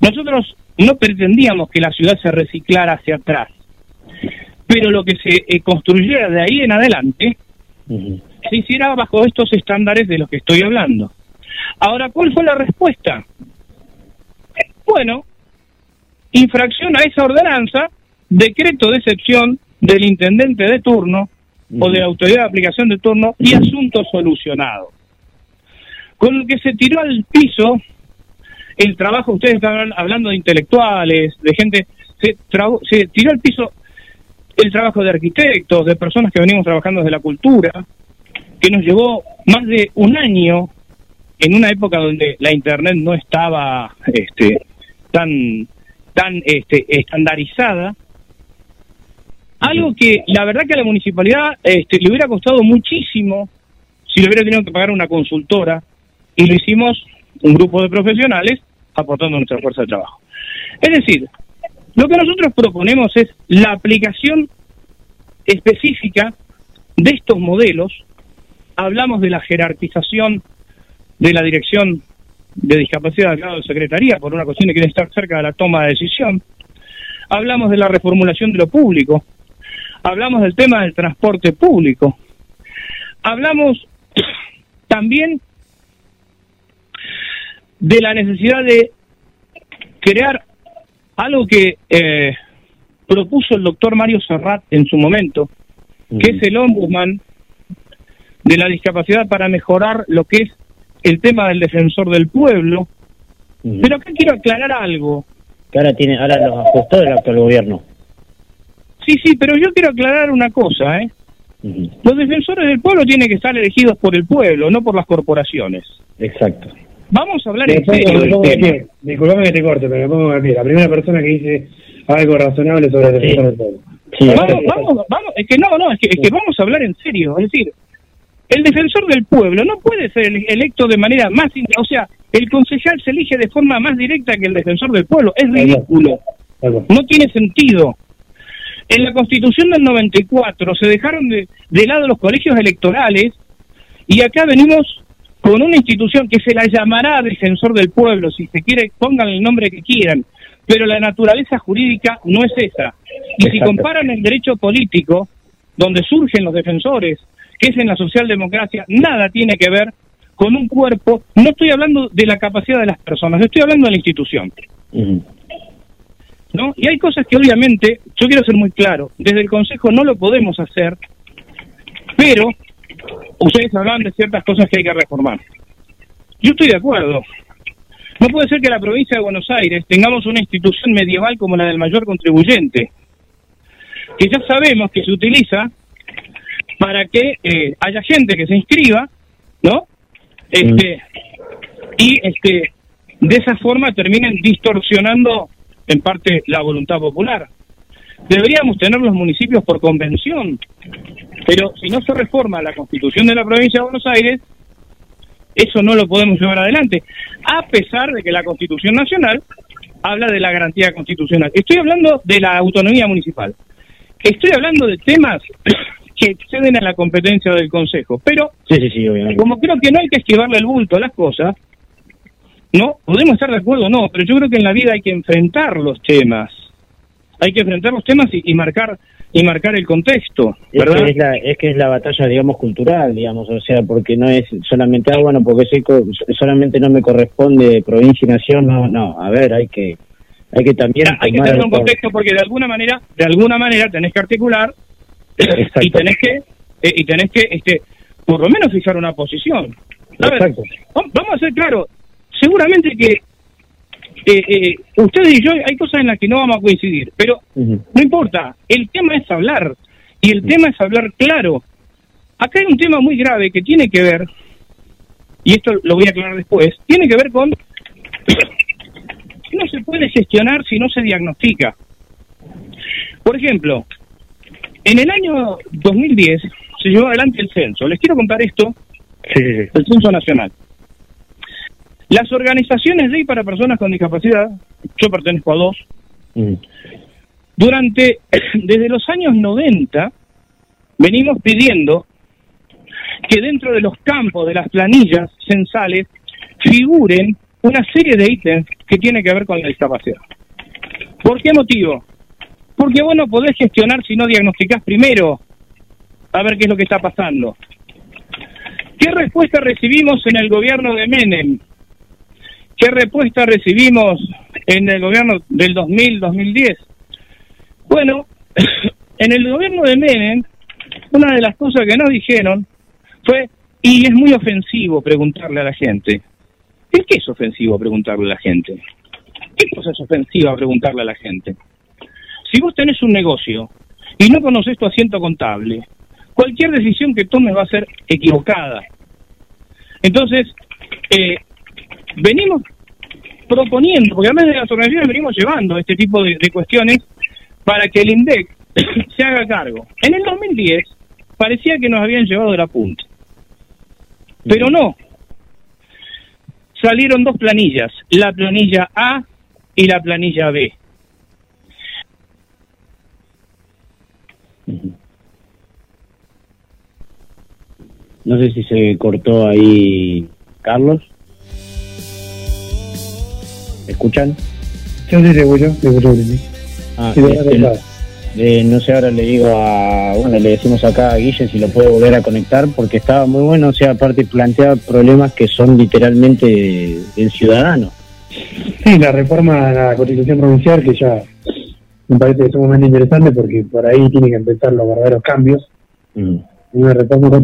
Nosotros no pretendíamos que la ciudad se reciclara hacia atrás, pero lo que se eh, construyera de ahí en adelante se hiciera bajo estos estándares de los que estoy hablando. Ahora, ¿cuál fue la respuesta? Bueno, infracción a esa ordenanza, decreto de excepción del intendente de turno o de la autoridad de aplicación de turno y asunto solucionado. Con lo que se tiró al piso el trabajo, ustedes están hablando de intelectuales, de gente, se, se tiró al piso el trabajo de arquitectos, de personas que venimos trabajando desde la cultura, que nos llevó más de un año en una época donde la internet no estaba este, tan, tan este, estandarizada, algo que la verdad que a la municipalidad este, le hubiera costado muchísimo si le hubiera tenido que pagar una consultora y lo hicimos un grupo de profesionales aportando nuestra fuerza de trabajo. Es decir, lo que nosotros proponemos es la aplicación específica de estos modelos. Hablamos de la jerarquización de la dirección de discapacidad al lado de Secretaría por una cuestión de que estar cerca de la toma de decisión. Hablamos de la reformulación de lo público. Hablamos del tema del transporte público. Hablamos también de la necesidad de crear algo que eh, propuso el doctor Mario Serrat en su momento, que es el ombudsman de la discapacidad para mejorar lo que es el tema del defensor del pueblo. Pero acá quiero aclarar algo. Que ahora, tiene, ahora los ajustó el actual gobierno. Sí, sí, pero yo quiero aclarar una cosa, ¿eh? Los defensores del pueblo tienen que estar elegidos por el pueblo, no por las corporaciones. Exacto. Vamos a hablar en serio del tema. Disculpame que te corte, pero me pongo a pie. La primera persona que dice algo razonable sobre el defensor del pueblo. vamos, vamos, vamos, es que no, no, es que, es que vamos a hablar en serio. Es decir, el defensor del pueblo no puede ser electo de manera más, o sea, el concejal se elige de forma más directa que el defensor del pueblo. Es ridículo. No tiene sentido. En la Constitución del 94 se dejaron de, de lado los colegios electorales y acá venimos con una institución que se la llamará defensor del pueblo, si se quiere, pongan el nombre que quieran, pero la naturaleza jurídica no es esa. Y si comparan el derecho político, donde surgen los defensores, que es en la socialdemocracia, nada tiene que ver con un cuerpo, no estoy hablando de la capacidad de las personas, estoy hablando de la institución. ¿No? Y hay cosas que obviamente, yo quiero ser muy claro, desde el Consejo no lo podemos hacer, pero ustedes hablan de ciertas cosas que hay que reformar. Yo estoy de acuerdo. No puede ser que la provincia de Buenos Aires tengamos una institución medieval como la del mayor contribuyente, que ya sabemos que se utiliza para que eh, haya gente que se inscriba, ¿no? Este, y este, de esa forma terminen distorsionando en parte la voluntad popular. Deberíamos tener los municipios por convención, pero si no se reforma la constitución de la provincia de Buenos Aires, eso no lo podemos llevar adelante, a pesar de que la constitución nacional habla de la garantía constitucional. Estoy hablando de la autonomía municipal. Estoy hablando de temas [COUGHS] que exceden a la competencia del Consejo. Pero, como creo que no hay que esquivarle el bulto a las cosas, no, podemos estar de acuerdo o no, pero yo creo que en la vida hay que enfrentar los temas. Hay que enfrentar los temas y, marcar y marcar el contexto, ¿verdad? Es que es, la, es que es la batalla, digamos, cultural, digamos, o sea, porque no es solamente, ah, bueno, porque solamente no me corresponde provincia y nación, no, no, a ver, hay que hay que también hay que tener un contexto porque de alguna manera, de alguna manera tenés que articular y tenés que eh, y tenés que este por lo menos fijar una posición. vamos a ser claros, seguramente que eh, eh, ustedes y yo hay cosas en las que no vamos a coincidir, pero no importa, el tema es hablar y el tema es hablar claro. Acá hay un tema muy grave que tiene que ver, y esto lo voy a aclarar después, tiene que ver con que [COUGHS] no se puede gestionar si no se diagnostica. Por ejemplo, en el año 2010 se llevó adelante el censo. Les quiero contar esto, el censo nacional. Las organizaciones de y para personas con discapacidad, yo pertenezco a dos, mm. durante, [CLEARS THROAT] desde los años 90, venimos pidiendo que dentro de los campos de las planillas censales figuren una serie de ítems que tienen que ver con la discapacidad. ¿Por qué motivo? Porque vos no podés gestionar si no diagnosticás primero a ver qué es lo que está pasando. ¿Qué respuesta recibimos en el gobierno de Menem? ¿Qué respuesta recibimos en el gobierno del 2000-2010? Bueno, [LAUGHS] en el gobierno de Menem, una de las cosas que nos dijeron fue, y es muy ofensivo preguntarle a la gente. ¿Qué es ofensivo preguntarle a la gente? ¿Qué cosa es ofensiva preguntarle a la gente? Si vos tenés un negocio y no conoces tu asiento contable, cualquier decisión que tomes va a ser equivocada. Entonces, eh, venimos proponiendo, porque además de las organizaciones venimos llevando este tipo de, cuestiones para que el INDEC [CLEARS THROAT] se haga cargo. En el 2010 parecía que nos habían llevado de la punta, pero no. Salieron dos planillas, la planilla A y la planilla B. No sé si se cortó ahí Carlos. Escuchan? Sí, sí, se escucha, Ah, este, no sé, ahora le digo a, bueno, le decimos acá a Guille si lo puede volver a conectar porque estaba muy bueno, o sea, aparte plantea problemas que son literalmente del ciudadano. Sí, la reforma a la constitución provincial que ya me parece que es un momento interesante porque por ahí tienen que empezar los verdaderos cambios. Mm. Una reforma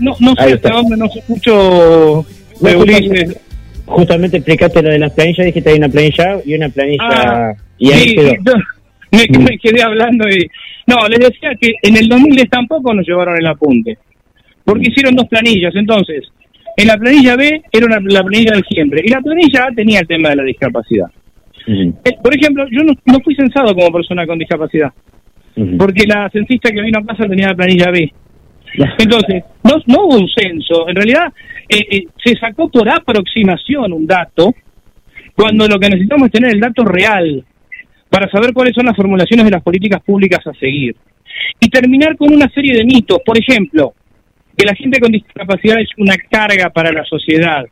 No, no sé hasta dónde no, Ulises. Justamente explicaste lo de las planillas, dijiste hay una planilla y una planilla... Ah, y ahí sí, [LAUGHS] me, me, quedé hablando y... No, les decía que en el 2010 tampoco nos llevaron el apunte, porque hicieron dos planillas, entonces, en la planilla B era una, la planilla del siempre, y la planilla A tenía el tema de la discapacidad. Eh, por ejemplo, yo no, no, fui censado como persona con discapacidad, porque la censista que vino a casa tenía la planilla B. Entonces, no, no hubo un censo, en realidad eh, eh, se sacó por aproximación un dato, cuando lo que necesitamos es tener el dato real para saber cuáles son las formulaciones de las políticas públicas a seguir. Y terminar con una serie de mitos, por ejemplo, que la gente con discapacidad es una carga para la sociedad.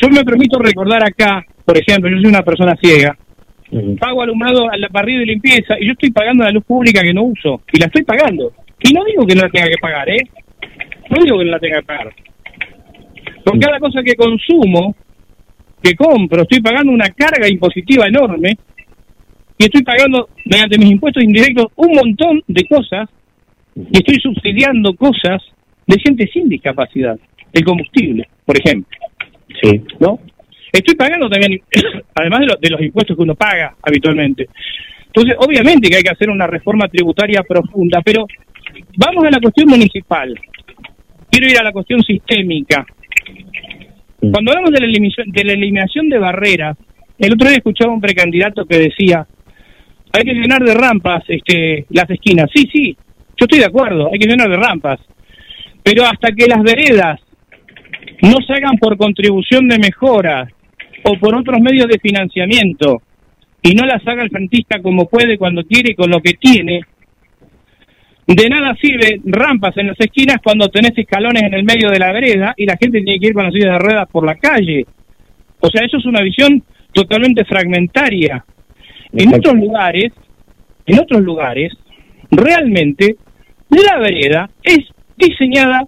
Yo me permito recordar acá, por ejemplo, yo soy una persona ciega, pago alumbrado a la barrido y limpieza y yo estoy pagando la luz pública que no uso y la estoy pagando. Y no digo que no la tenga que pagar, ¿eh? No digo que no la tenga que pagar. Por cada cosa que consumo, que compro, estoy pagando una carga impositiva enorme y estoy pagando mediante mis impuestos indirectos un montón de cosas y estoy subsidiando cosas de gente sin discapacidad, el combustible, por ejemplo. Sí. ¿No? Estoy pagando también, [COUGHS] además de, de los impuestos que uno paga habitualmente. Entonces, obviamente que hay que hacer una reforma tributaria profunda, pero vamos a la cuestión municipal. Quiero ir a la cuestión sistémica. Cuando hablamos de la eliminación de, la eliminación de barreras, el otro día escuchaba un precandidato que decía, hay que llenar de rampas este, las esquinas. Sí, sí, yo estoy de acuerdo, hay que llenar de rampas. Pero hasta que las veredas no se hagan por contribución de mejora o por otros medios de financiamiento y no las haga el frentista como puede, cuando quiere con lo que tiene, de nada sirve rampas en las esquinas cuando tenés escalones en el medio de la vereda y la gente tiene que ir con las silla de ruedas por la calle. O sea, eso es una visión totalmente fragmentaria. En otros lugares, en otros lugares, realmente la vereda es diseñada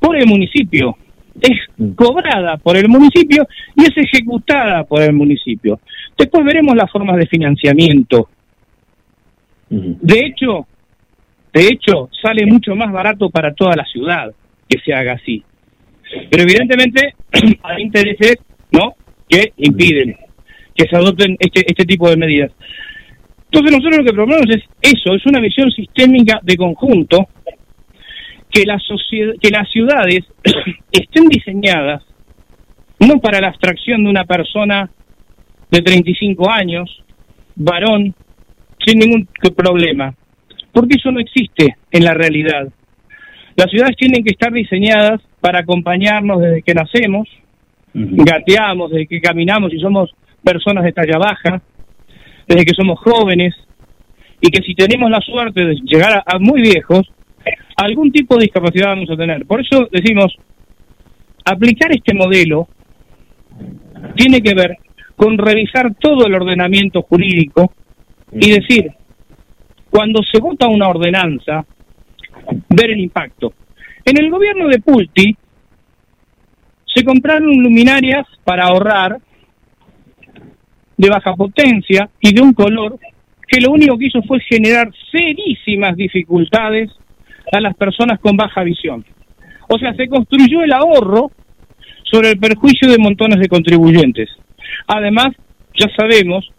por el municipio, es mm. cobrada por el municipio y es ejecutada por el municipio. Después veremos las formas de financiamiento. De hecho, de hecho, sale mucho más barato para toda la ciudad que se haga así. Pero evidentemente [CLEARS THROAT] hay intereses, ¿no? Que impiden que se adopten este, este tipo de medidas. Entonces nosotros lo que proponemos es eso, es una visión sistémica de conjunto, que, la que las ciudades [CLEARS THROAT] estén diseñadas no para la abstracción de una persona de 35 años, varón, sin ningún problema, porque eso no existe en la realidad. Las ciudades tienen que estar diseñadas para acompañarnos desde que nacemos, gateamos, desde que caminamos y somos personas de talla baja, desde que somos jóvenes, y que si tenemos la suerte de llegar a, muy viejos, algún tipo de discapacidad vamos a tener. Por eso decimos, aplicar este modelo tiene que ver con revisar todo el ordenamiento jurídico y decir, cuando se vota una ordenanza, ver el impacto. En el gobierno de Pulti se compraron luminarias para ahorrar de baja potencia y de un color que lo único que hizo fue generar serísimas dificultades a las personas con baja visión. O sea, se construyó el ahorro sobre el perjuicio de montones de contribuyentes. Además, ya sabemos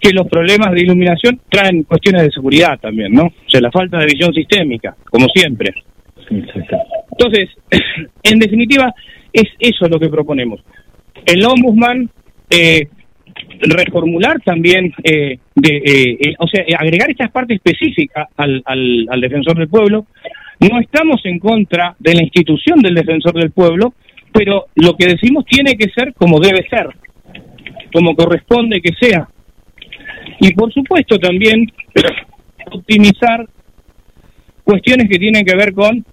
que los problemas de iluminación traen cuestiones de seguridad también, ¿no? O sea, la falta de visión sistémica, como siempre. Entonces, [CLEARS THROAT] en definitiva, es eso lo que proponemos. El ombudsman, eh, reformular también, eh, de, eh, o sea, agregar esta parte específica al, al, al defensor del pueblo. No estamos en contra de la institución del defensor del pueblo, pero lo que decimos tiene que ser como debe ser, como corresponde que sea. Y por supuesto también [CLEARS THROAT] optimizar cuestiones que tienen que ver con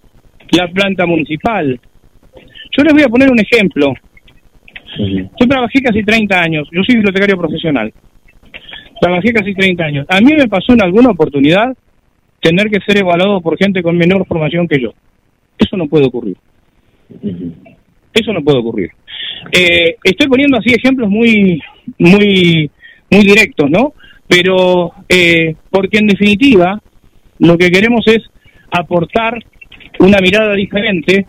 la planta municipal. Yo les voy a poner un ejemplo. Yo trabajé casi 30 años, yo soy bibliotecario profesional. Trabajé casi 30 años. A mí me pasó en alguna oportunidad tener que ser evaluado por gente con menor formación que yo. Eso no puede ocurrir. Eso no puede ocurrir. Eh, estoy poniendo así ejemplos muy, muy, muy directos, ¿no? Pero eh, porque en definitiva lo que queremos es aportar una mirada diferente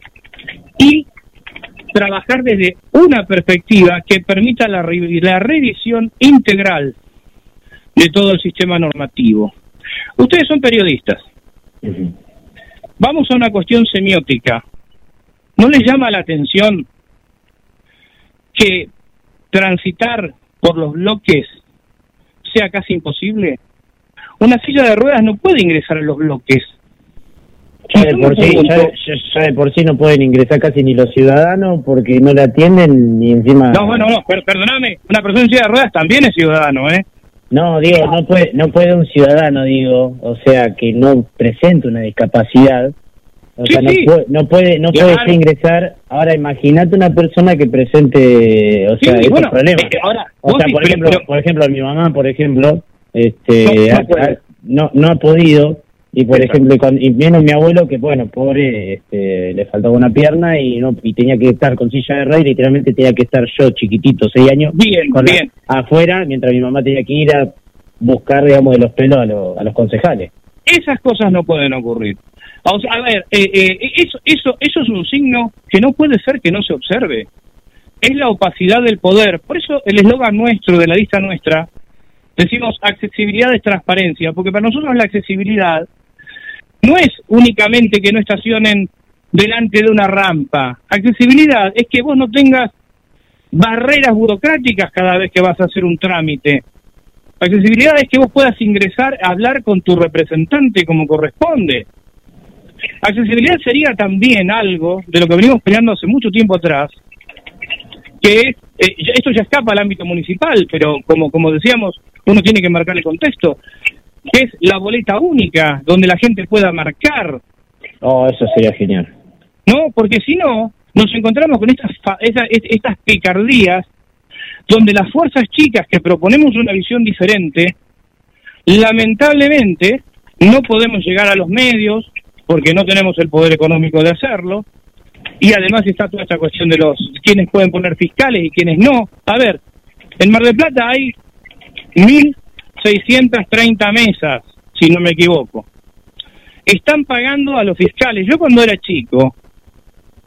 y trabajar desde una perspectiva que permita la, la revisión integral de todo el sistema normativo. Ustedes son periodistas. Vamos a una cuestión semiótica. ¿No les llama la atención que transitar por los bloques sea casi imposible? Una silla de ruedas no puede ingresar a los bloques. Ya de, por sí, ya, de por sí no pueden ingresar casi ni los ciudadanos porque no la atienden ni encima... No, bueno, no, perdóname, una persona en silla de ruedas también es ciudadano, ¿eh? No, digo, no puede, no puede un ciudadano, digo, o sea, que no presente una discapacidad, o sea, no, Puede, no puede, no puede ingresar. Ahora, imagínate una persona que presente, o sea, estos problemas. ahora, o sea, por ejemplo, por ejemplo, mi mamá, por ejemplo, este, no, no ha podido y por ejemplo, con, y menos mi abuelo que, bueno, pobre, este, le faltaba una pierna y no y tenía que estar con silla de ruedas, literalmente tenía que estar yo chiquitito, seis años, bien, bien. afuera, mientras mi mamá tenía que ir a buscar, digamos, de los pelos a, a los concejales. Esas cosas no pueden ocurrir. A ver, eh, eh, eso, eso, eso es un signo que no puede ser que no se observe. Es la opacidad del poder. Por eso el eslogan nuestro, de la lista nuestra, decimos accesibilidad es transparencia, porque para nosotros la accesibilidad no es únicamente que no estacionen delante de una rampa. Accesibilidad es que vos no tengas barreras burocráticas cada vez que vas a hacer un trámite. Accesibilidad es que vos puedas ingresar a hablar con tu representante como corresponde. Accesibilidad sería también algo de lo que venimos peleando hace mucho tiempo atrás, que es, eh, esto ya escapa al ámbito municipal, pero como, como decíamos, uno tiene que marcar el contexto que es la boleta única, donde la gente pueda marcar. Oh, eso sería genial. No, porque si no, nos encontramos con estas, estas picardías donde las fuerzas chicas que proponemos una visión diferente, lamentablemente no podemos llegar a los medios porque no tenemos el poder económico de hacerlo y además está toda esta cuestión de los quienes pueden poner fiscales y quienes no. A ver, en Mar del Plata hay mil 630 mesas, si no me equivoco. Están pagando a los fiscales. Yo cuando era chico,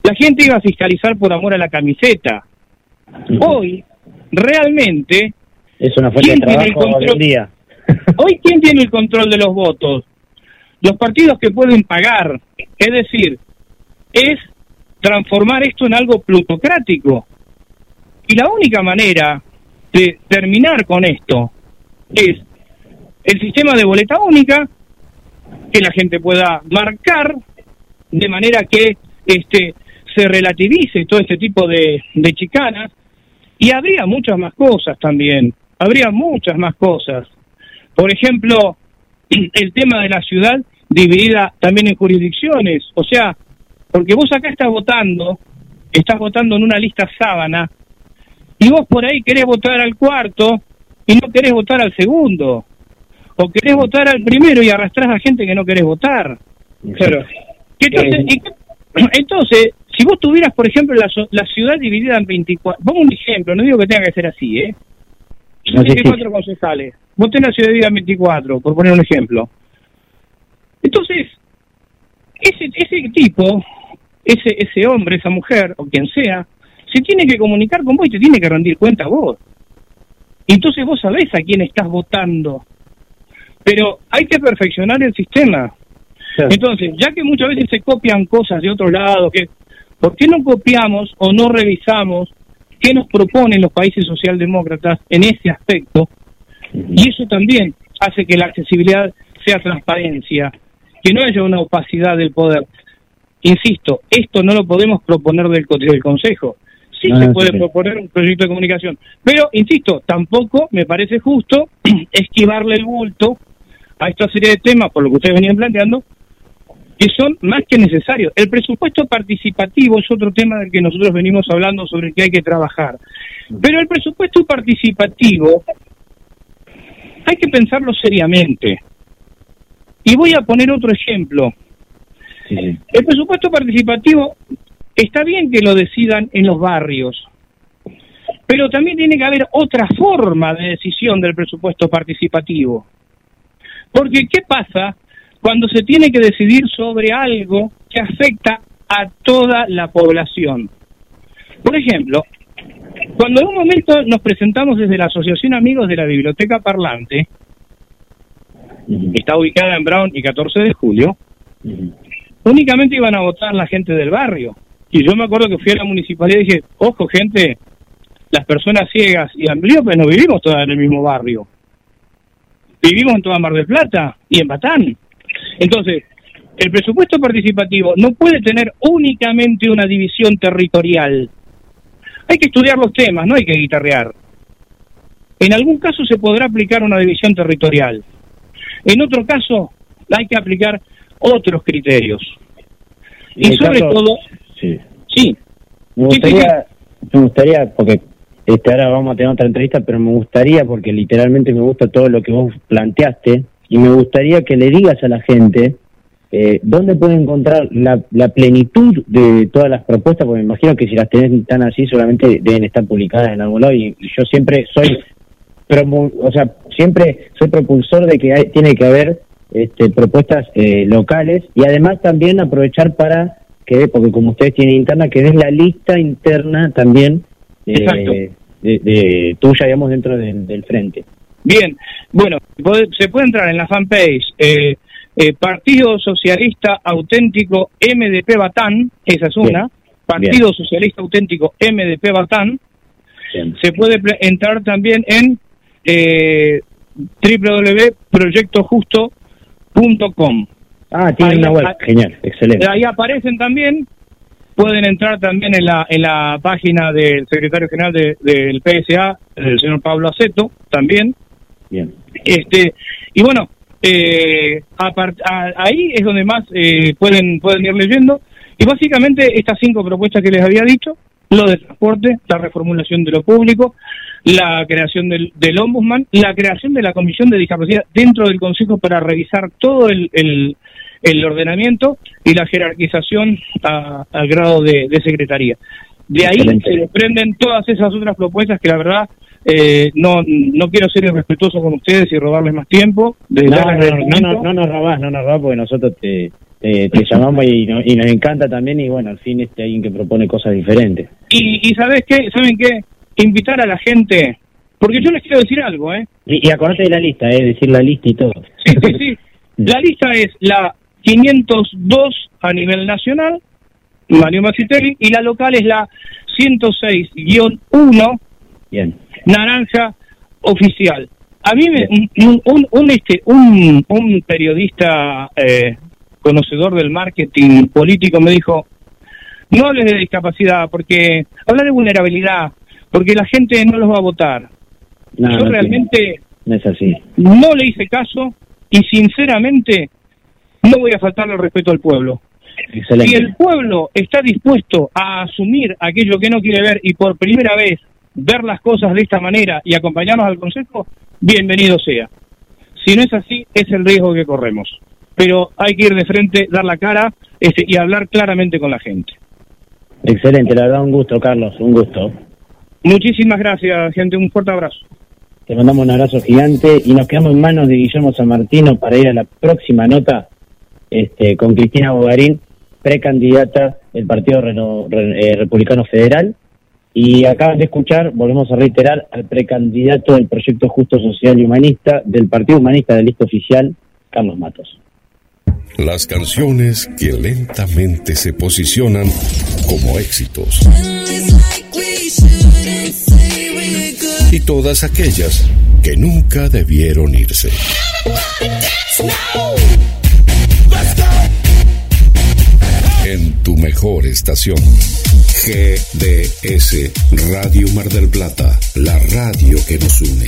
la gente iba a fiscalizar por amor a la camiseta. Hoy, realmente... Es una fuente de trabajo día. Hoy, ¿quién tiene el control de los votos? Los partidos que pueden pagar. Es decir, es transformar esto en algo plutocrático. Y la única manera de terminar con esto es el sistema de boleta única, que la gente pueda marcar de manera que este se relativice todo este tipo de, de chicanas y habría muchas más cosas también, habría muchas más cosas. Por ejemplo, el tema de la ciudad dividida también en jurisdicciones, o sea, porque vos acá estás votando, estás votando en una lista sábana, y vos por ahí querés votar al cuarto y no querés votar al segundo o querés votar al primero y arrastrás a gente que no querés votar. Claro. Entonces, [CLEARS THROAT] entonces, si vos tuvieras, por ejemplo, la, la ciudad dividida en 24, vamos un ejemplo, no digo que tenga que ser así, ¿eh? 24 concejales, vos tenés la ciudad en 24, por poner un ejemplo. Entonces, ese, ese tipo, ese, ese hombre, esa mujer, o quien sea, se tiene que comunicar con vos y te tiene que rendir cuenta a vos. Entonces vos sabés a quién estás votando pero hay que perfeccionar el sistema. Entonces, ya que muchas veces se copian cosas de otro lado, que, ¿por qué no copiamos o no revisamos qué nos proponen los países socialdemócratas en ese aspecto? Y eso también hace que la accesibilidad sea transparencia, que no haya una opacidad del poder. Insisto, esto no lo podemos proponer del, del Consejo. Sí se puede proponer un proyecto de comunicación, pero, insisto, tampoco me parece justo [CLEARS THROAT] esquivarle el bulto a esta serie de temas, por lo que ustedes venían planteando, que son más que necesarios. El presupuesto participativo es otro tema del que nosotros venimos hablando sobre el que hay que trabajar. Pero el presupuesto participativo hay que pensarlo seriamente. Y voy a poner otro ejemplo. El presupuesto participativo está bien que lo decidan en los barrios, pero también tiene que haber otra forma de decisión del presupuesto participativo. Porque ¿qué pasa cuando se tiene que decidir sobre algo que afecta a toda la población. Por ejemplo, cuando en un momento nos presentamos desde la Asociación Amigos de la Biblioteca Parlante, que está ubicada en Brown y 14 de julio, únicamente iban a votar la gente del barrio. Y yo me acuerdo que fui a la municipalidad y dije, ojo gente, las personas ciegas y ambliopes no vivimos todas en el mismo barrio. Vivimos en toda Mar del Plata y en Batán. Entonces, el presupuesto participativo no puede tener únicamente una división territorial. Hay que estudiar los temas, no hay que guitarrear. En algún caso se podrá aplicar una división territorial. En otro caso hay que aplicar otros criterios. Y sobre todo... Sí. Sí. Me gustaría, me gustaría, porque este, ahora vamos a tener otra entrevista, pero me gustaría, porque literalmente me gusta todo lo que vos planteaste, y me gustaría que le digas a la gente eh, dónde puede encontrar la, la, plenitud de todas las propuestas, porque me imagino que si las tenés tan así, solamente deben estar publicadas en algún lado, y yo siempre soy, o sea, siempre soy propulsor de que tiene que haber este, propuestas eh, locales, y además también aprovechar para que, porque como ustedes tienen interna, que es la lista interna también eh, de, de, tuya, digamos, dentro del, frente. Bien, bueno, se puede entrar en la fanpage eh, eh, Partido Socialista Auténtico MDP Batán, esa es una, Partido Socialista Auténtico MDP Batán. Se puede entrar también en eh, www.proyectojusto.com. Ah, tiene una web, genial, excelente. Ahí aparecen también pueden entrar también en la, en la página del secretario general del PSA, el señor Pablo Aceto, también. Bien. Este, y bueno, eh, ahí es donde más eh, pueden, pueden ir leyendo. Y básicamente estas cinco propuestas que les había dicho, lo de transporte, la reformulación de lo público, la creación del, del ombudsman, la creación de la comisión de discapacidad dentro del Consejo para revisar todo el, el ordenamiento y la jerarquización al grado de, secretaría. De ahí se desprenden todas esas otras propuestas que la verdad eh, no no quiero ser irrespetuoso con ustedes y robarles más tiempo. no, no, no, nos robás, no nos robás porque nosotros te, te, llamamos y, y, nos encanta también y bueno, al fin este alguien que propone cosas diferentes. Y, y ¿sabes qué? ¿Saben qué? Invitar a la gente, porque yo les quiero decir algo, ¿eh? Y, y acordate de la lista, ¿eh? Decir la lista y todo. Sí, sí, sí. La lista es la 502 a nivel nacional, Mario Maxitelli, y la local es la 106-1, Bien. Naranja oficial. A mí me, un, un, este, un, un periodista eh, conocedor del marketing político me dijo, no hables de discapacidad, porque habla de vulnerabilidad, porque la gente no los va a votar. Yo realmente no, es así. no le hice caso y sinceramente no voy a faltarle el respeto al pueblo. Si el pueblo está dispuesto a asumir aquello que no quiere ver y por primera vez ver las cosas de esta manera y acompañarnos al Consejo, bienvenido sea. Si no es así, es el riesgo que corremos. Pero hay que ir de frente, dar la cara este, y hablar claramente con la gente. Excelente, la verdad un gusto, Carlos, un gusto. Muchísimas gracias, gente, un fuerte abrazo. Te mandamos un abrazo gigante y nos quedamos en manos de Guillermo San Martino para ir a la próxima nota este, con Cristina Bogarín, precandidata del Partido eh, Republicano Federal. Y acaban de escuchar, volvemos a reiterar, al precandidato del Proyecto Justo Social y Humanista del Partido Humanista de lista oficial, Carlos Matos. Las canciones que lentamente se posicionan como éxitos. Y todas aquellas que nunca debieron irse. Tu mejor estación. GDS Radio Mar del Plata, la radio que nos une.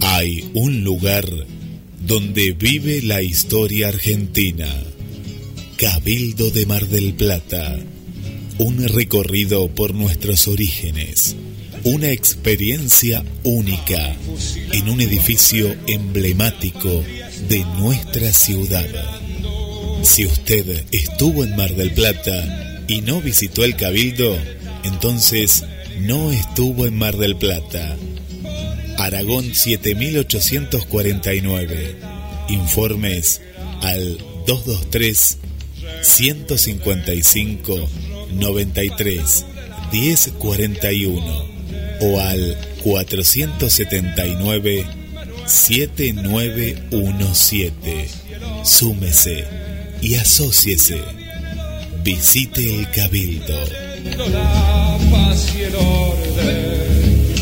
Hay un lugar donde vive la historia argentina. Cabildo de Mar del Plata. Un recorrido por nuestros orígenes. Una experiencia única en un edificio emblemático de nuestra ciudad. Si usted estuvo en Mar del Plata y no visitó el Cabildo, entonces no estuvo en Mar del Plata. Aragón 7849. Informes al 223 155 93 1041 o al 479 7917. Súmese y asóciese. Visite el Cabildo. la paz y el orden.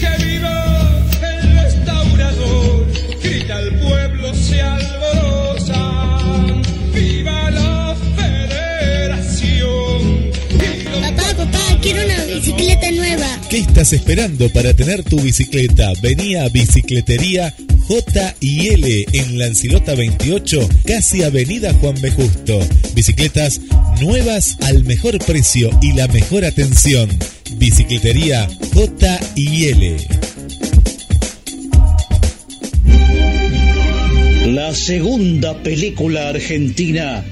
Que viva el restaurador, grita el pueblo, se alborosa. Viva la federación. Papá, papá, quiero una bicicleta nueva. ¿Qué estás esperando para tener tu bicicleta? Vení a Bicicletería L en Lancilota 28, casi Avenida Juan B. Justo. Bicicletas nuevas al mejor precio y la mejor atención. Bicicletería L. La segunda película argentina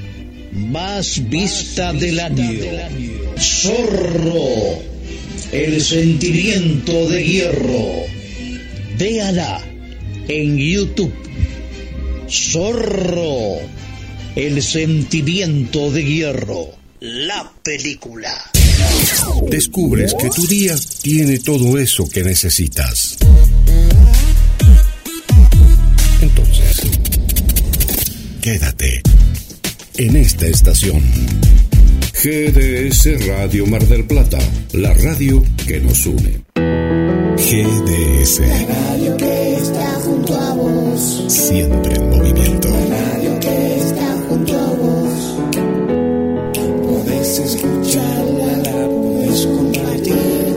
más vista del año. Zorro, el sentimiento de hierro. Véala en YouTube. Zorro, el sentimiento de hierro. La película. Descubres que tu día tiene todo eso que necesitas. Entonces, quédate en esta estación. GDS Radio Mar del Plata, la radio que nos une. GDS, Radio que está junto. Siempre en movimiento. Radio que está junto a vos. Podés escucharla, la podés compartir.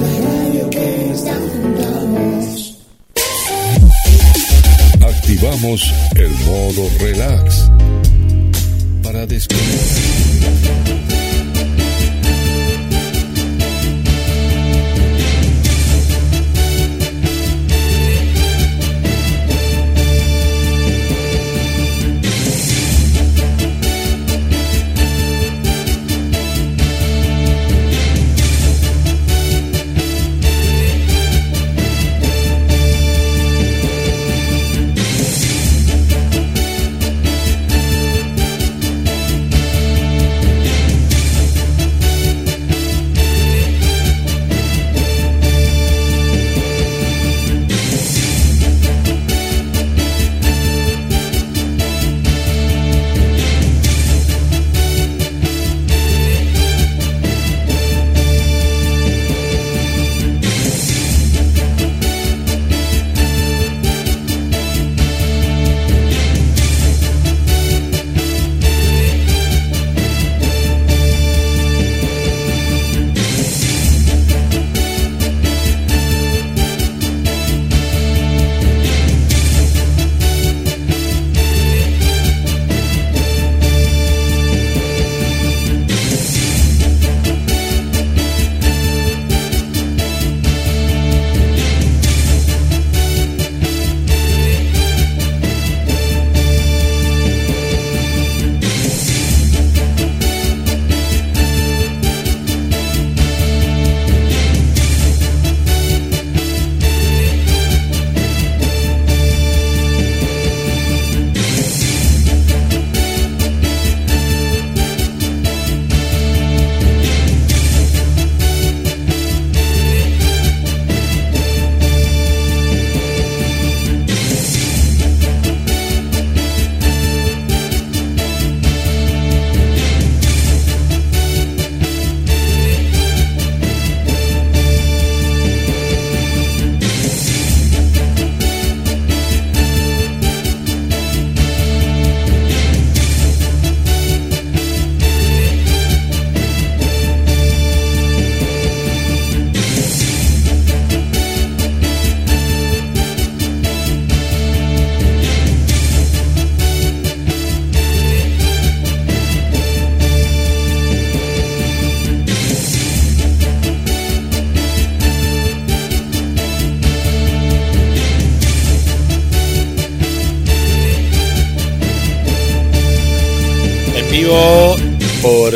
La radio que está junto a vos. Activamos el modo relax para descansar.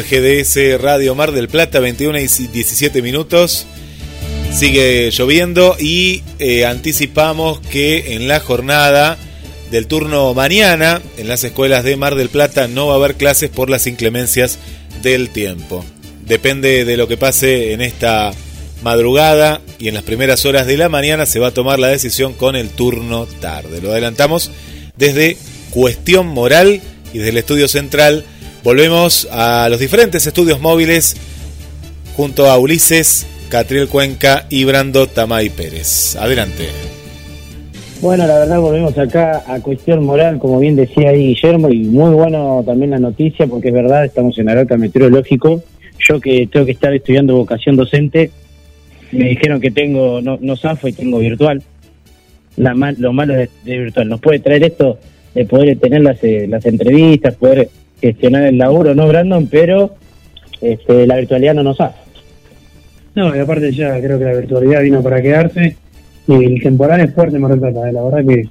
GDS Radio Mar del Plata, 21 y 17 minutos. Sigue lloviendo y eh, anticipamos que en la jornada del turno mañana en las escuelas de Mar del Plata no va a haber clases por las inclemencias del tiempo. Depende de lo que pase en esta madrugada y en las primeras horas de la mañana se va a tomar la decisión con el turno tarde. Lo adelantamos desde Cuestión Moral y desde el estudio central volvemos a los diferentes estudios móviles junto a Ulises, Catriel Cuenca y Brando Tamay Pérez. Adelante. Bueno, la verdad volvemos acá a cuestión moral, como bien decía ahí Guillermo, y muy bueno también la noticia, porque es verdad, estamos en alerta meteorológico. Yo que tengo que estar estudiando vocación docente, me dijeron que tengo, no, no zafo y tengo virtual. La lo malo de, virtual, nos puede traer esto de poder tener las, eh, las entrevistas, poder gestionar el laburo, ¿no, Brandon? Pero este, la virtualidad no nos hace. No, y aparte ya creo que la virtualidad vino para quedarse y el temporal es fuerte Mar del la verdad que,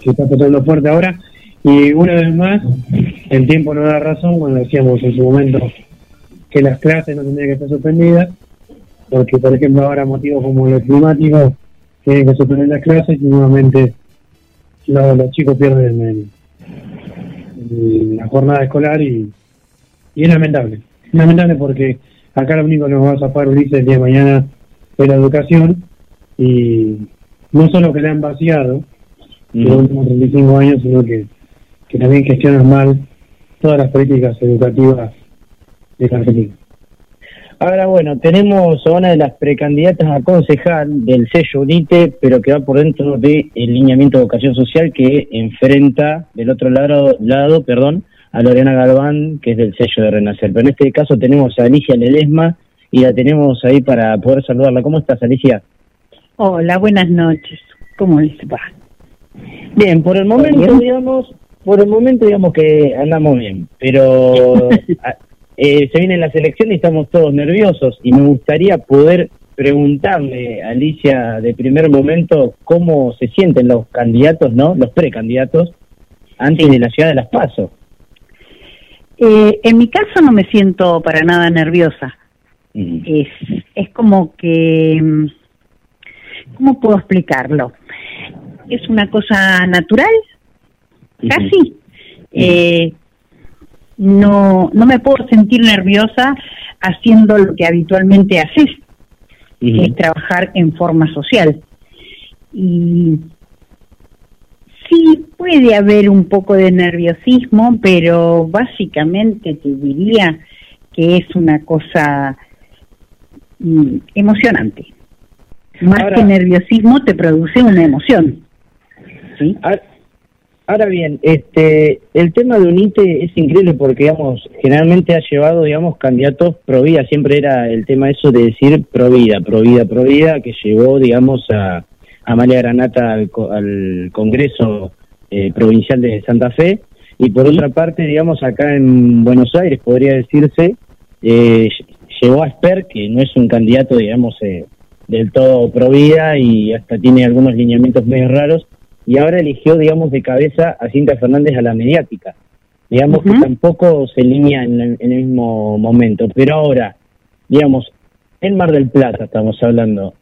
que está tocando fuerte ahora. Y una vez más, el tiempo no da razón cuando decíamos en su momento que las clases no tendrían que estar suspendidas, porque por ejemplo ahora motivos como el climático tienen que suspender las clases y nuevamente los, chicos pierden la jornada escolar y, y es lamentable. Lamentable porque acá lo único que nos va a zafar Ulises el día de mañana es la educación y no solo que le han vaciado en los últimos 35 años, sino que, que también gestionan mal todas las políticas educativas de Argentina. Ahora, bueno, tenemos a una de las precandidatas a concejal del sello UNITE, pero que va por dentro del lineamiento de vocación social que enfrenta del otro lado, lado perdón, a Lorena Galván, que es del sello de Renacer. Pero en este caso tenemos a Alicia Ledesma y la tenemos ahí para poder saludarla. ¿Cómo estás, Alicia? Hola, buenas noches. ¿Cómo les va? Bien, por el momento, digamos, por el momento digamos que andamos bien, pero [LAUGHS] eh, se vienen las elecciones y estamos todos nerviosos y me gustaría poder preguntarle a Alicia de primer momento cómo se sienten los candidatos, ¿no? Los precandidatos antes de la ciudad de Las Pasos. Eh, en mi caso no me siento para nada nerviosa. Es, es como que mm, ¿cómo puedo explicarlo? Es una cosa natural, casi. Eh, no, no me puedo sentir nerviosa haciendo lo que habitualmente haces, que es trabajar en forma social. Y sí puede haber un poco de nerviosismo, pero básicamente te diría que es una cosa mm, emocionante más que nerviosismo te produce una emoción. ¿sí? Ahora, bien, este, el tema de UNITE es increíble porque, digamos, generalmente ha llevado, digamos, candidatos pro vida, siempre era el tema eso de decir pro vida, pro vida, pro vida, que llevó, digamos, a, Amalia Granata al, Congreso eh, Provincial de Santa Fe, y por otra parte, digamos, acá en Buenos Aires, podría decirse, eh, llevó a Sper, que no es un candidato, digamos, eh, del todo pro vida y hasta tiene algunos lineamientos medio raros, y ahora eligió, digamos, de cabeza a Cinta Fernández a la mediática. Digamos que tampoco se línea en el, mismo momento, pero ahora, digamos, en Mar del Plata estamos hablando.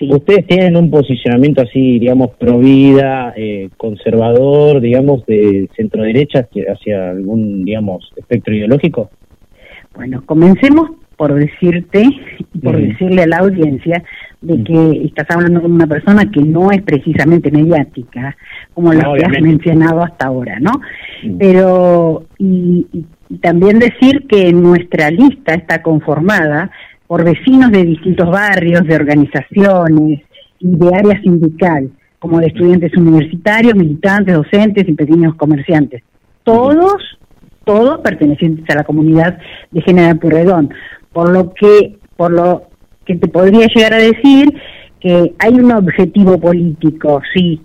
Ustedes tienen un posicionamiento así, digamos, pro vida, eh, conservador, digamos, de centro derecha hacia algún, digamos, espectro ideológico. Bueno, comencemos por decirte, por decirle a la audiencia, de que estás hablando con una persona que no es precisamente mediática, como la que has mencionado hasta ahora, ¿no? Pero, y, también decir que nuestra lista está conformada por vecinos de distintos barrios, de organizaciones y de área sindical, como de estudiantes universitarios, militantes, docentes y pequeños comerciantes. Todos, todos pertenecientes a la comunidad de General Purredón por lo que, por lo que te podría llegar a decir que hay un objetivo político, sí,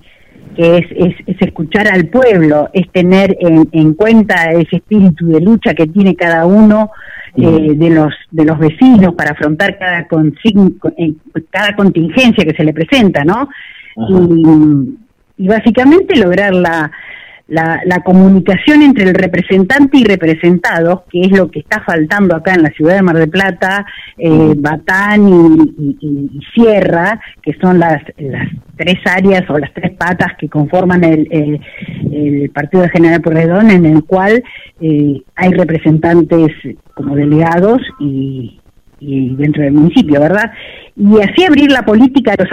que es, es, escuchar al pueblo, es tener en, en, cuenta ese espíritu de lucha que tiene cada uno eh, de los de los vecinos para afrontar cada eh, cada contingencia que se le presenta, ¿no? Y, y, básicamente lograr la la, la, comunicación entre el representante y representado, que es lo que está faltando acá en la ciudad de Mar del Plata, eh, Batán y, y, Sierra, que son las, las tres áreas o las tres patas que conforman el, el, Partido de General Porredón, en el cual eh, hay representantes como delegados y, y dentro del municipio, ¿verdad? Y así abrir la política a los,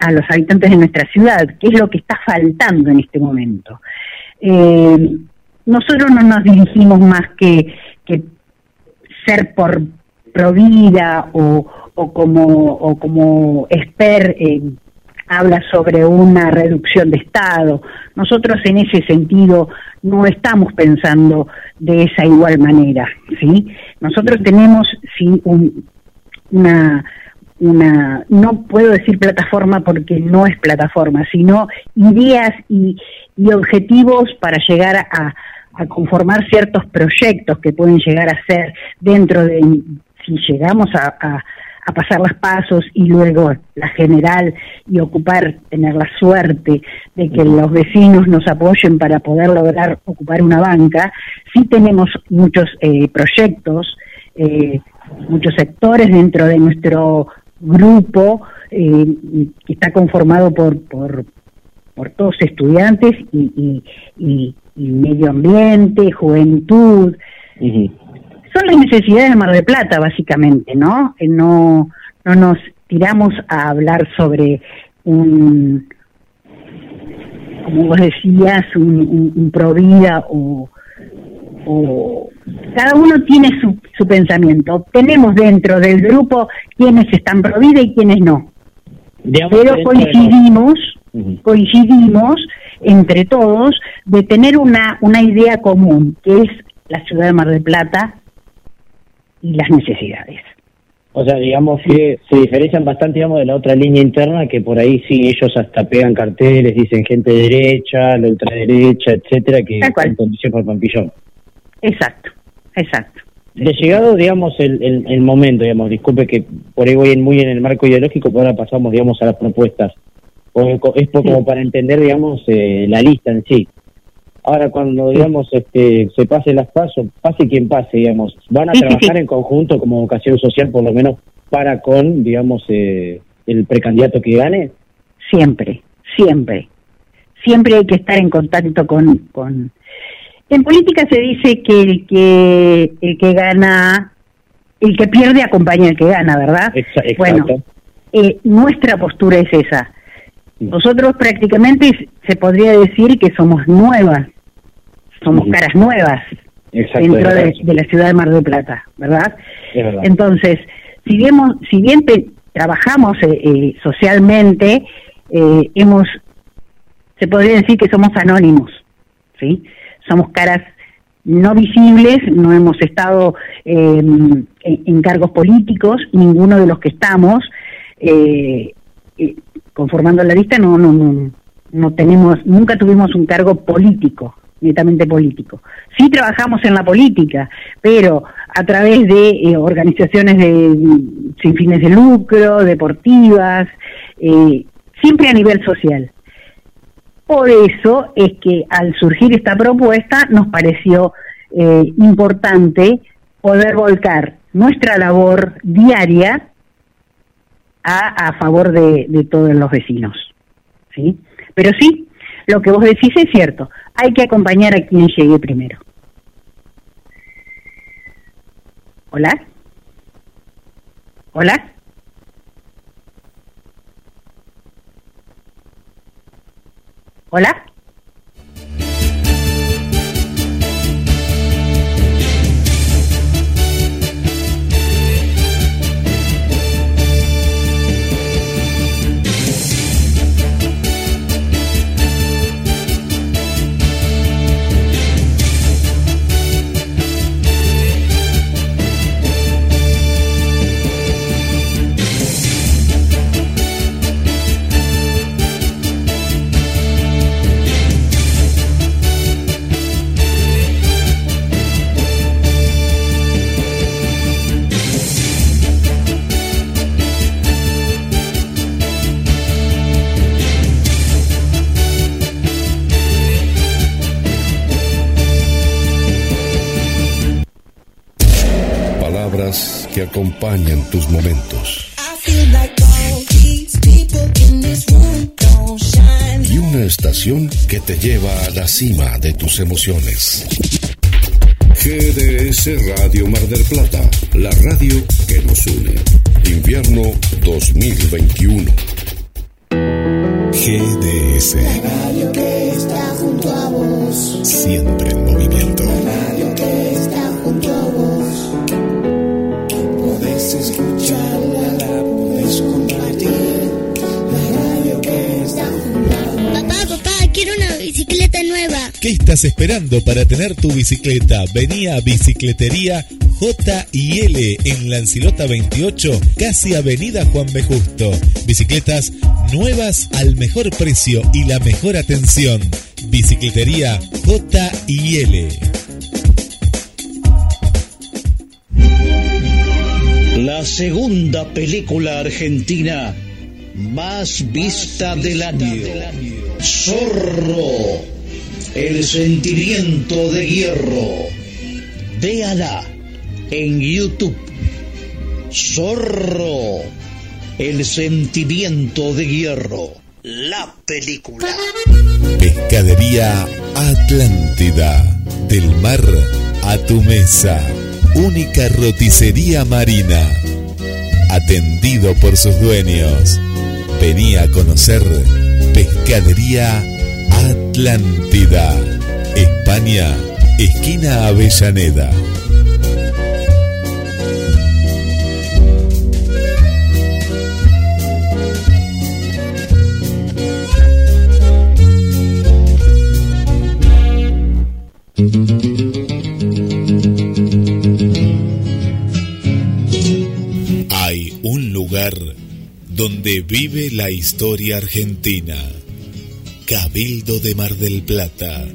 a los habitantes de nuestra ciudad, que es lo que está faltando en este momento. Eh, nosotros no nos dirigimos más que, ser por provida o, o como o como expert eh, habla sobre una reducción de Estado. Nosotros en ese sentido no estamos pensando de esa igual manera, ¿sí? Nosotros tenemos sí un, una una, no puedo decir plataforma porque no es plataforma, sino ideas y, y objetivos para llegar a, a, conformar ciertos proyectos que pueden llegar a ser dentro de, si llegamos a, a, a pasar los pasos y luego la general y ocupar, tener la suerte de que los vecinos nos apoyen para poder lograr ocupar una banca, sí tenemos muchos eh, proyectos, eh, muchos sectores dentro de nuestro grupo eh, que está conformado por, por, por todos estudiantes y, y, medio ambiente, juventud. Son las necesidades de Mar de Plata, básicamente, ¿no? Eh, no, no nos tiramos a hablar sobre un, como vos decías, un, un, un Provida o, o cada uno tiene su, su pensamiento. Tenemos dentro del grupo quienes están pro vida y quienes no. Pero coincidimos, coincidimos entre todos de tener una, una idea común, que es la ciudad de Mar del Plata y las necesidades. O sea, digamos que se diferencian bastante, digamos, de la otra línea interna, que por ahí sí ellos hasta pegan carteles, dicen gente derecha, la ultraderecha, etcétera, que en condición por Pampillón. Exacto, exacto. De llegado, digamos, el, el, momento, digamos, disculpe que por ahí voy muy en el marco ideológico, pero ahora pasamos, digamos, a las propuestas. Es como para entender, digamos, eh, la lista en sí. Ahora, cuando, digamos, este, se pase las pasos, pase quien pase, digamos, ¿van a trabajar en conjunto como vocación social, por lo menos, para con, digamos, eh, el precandidato que gane? Siempre, siempre. Siempre hay que estar en contacto con, con en política se dice que el que el que gana, el que pierde acompaña al que gana, ¿verdad? Exacto. Bueno, eh, nuestra postura es esa. Nosotros prácticamente se podría decir que somos nuevas, somos caras nuevas dentro de, la ciudad de Mar del Plata, ¿verdad? Entonces, si bien, si bien trabajamos eh, eh, socialmente, hemos, se podría decir que somos anónimos, ¿sí? Somos caras no visibles, no hemos estado eh, en, cargos políticos, ninguno de los que estamos eh, eh, conformando la lista no, no, no, no tenemos, nunca tuvimos un cargo político, netamente político. Sí trabajamos en la política, pero a través de organizaciones de, sin fines de lucro, deportivas, siempre a nivel social. Por eso es que al surgir esta propuesta nos pareció eh, importante poder volcar nuestra labor diaria a, a favor de, de, todos los vecinos. ¿sí? Pero sí, lo que vos decís es cierto, hay que acompañar a quien llegue primero. ¿Hola? ¿Hola? Hola. Acompañan tus momentos. Y una estación que te lleva a la cima de tus emociones. GDS Radio Mar del Plata, la radio que nos une. Invierno 2021. GDS. La radio que está junto a vos. Siempre en movimiento. Estás esperando para tener tu bicicleta? Vení a Bicicletería J y L en Lancilota 28, casi Avenida Juan B. Justo. Bicicletas nuevas al mejor precio y la mejor atención. Bicicletería J y L. La segunda película argentina más vista del año. Zorro. El sentimiento de hierro. Véala en YouTube. Zorro. El sentimiento de hierro. La película. Pescadería Atlántida. Del mar a tu mesa. Única roticería marina. Atendido por sus dueños. Vení a conocer Pescadería Atlántida. España, esquina Avellaneda. Hay un lugar donde vive la historia argentina. Cabildo de Mar del Plata.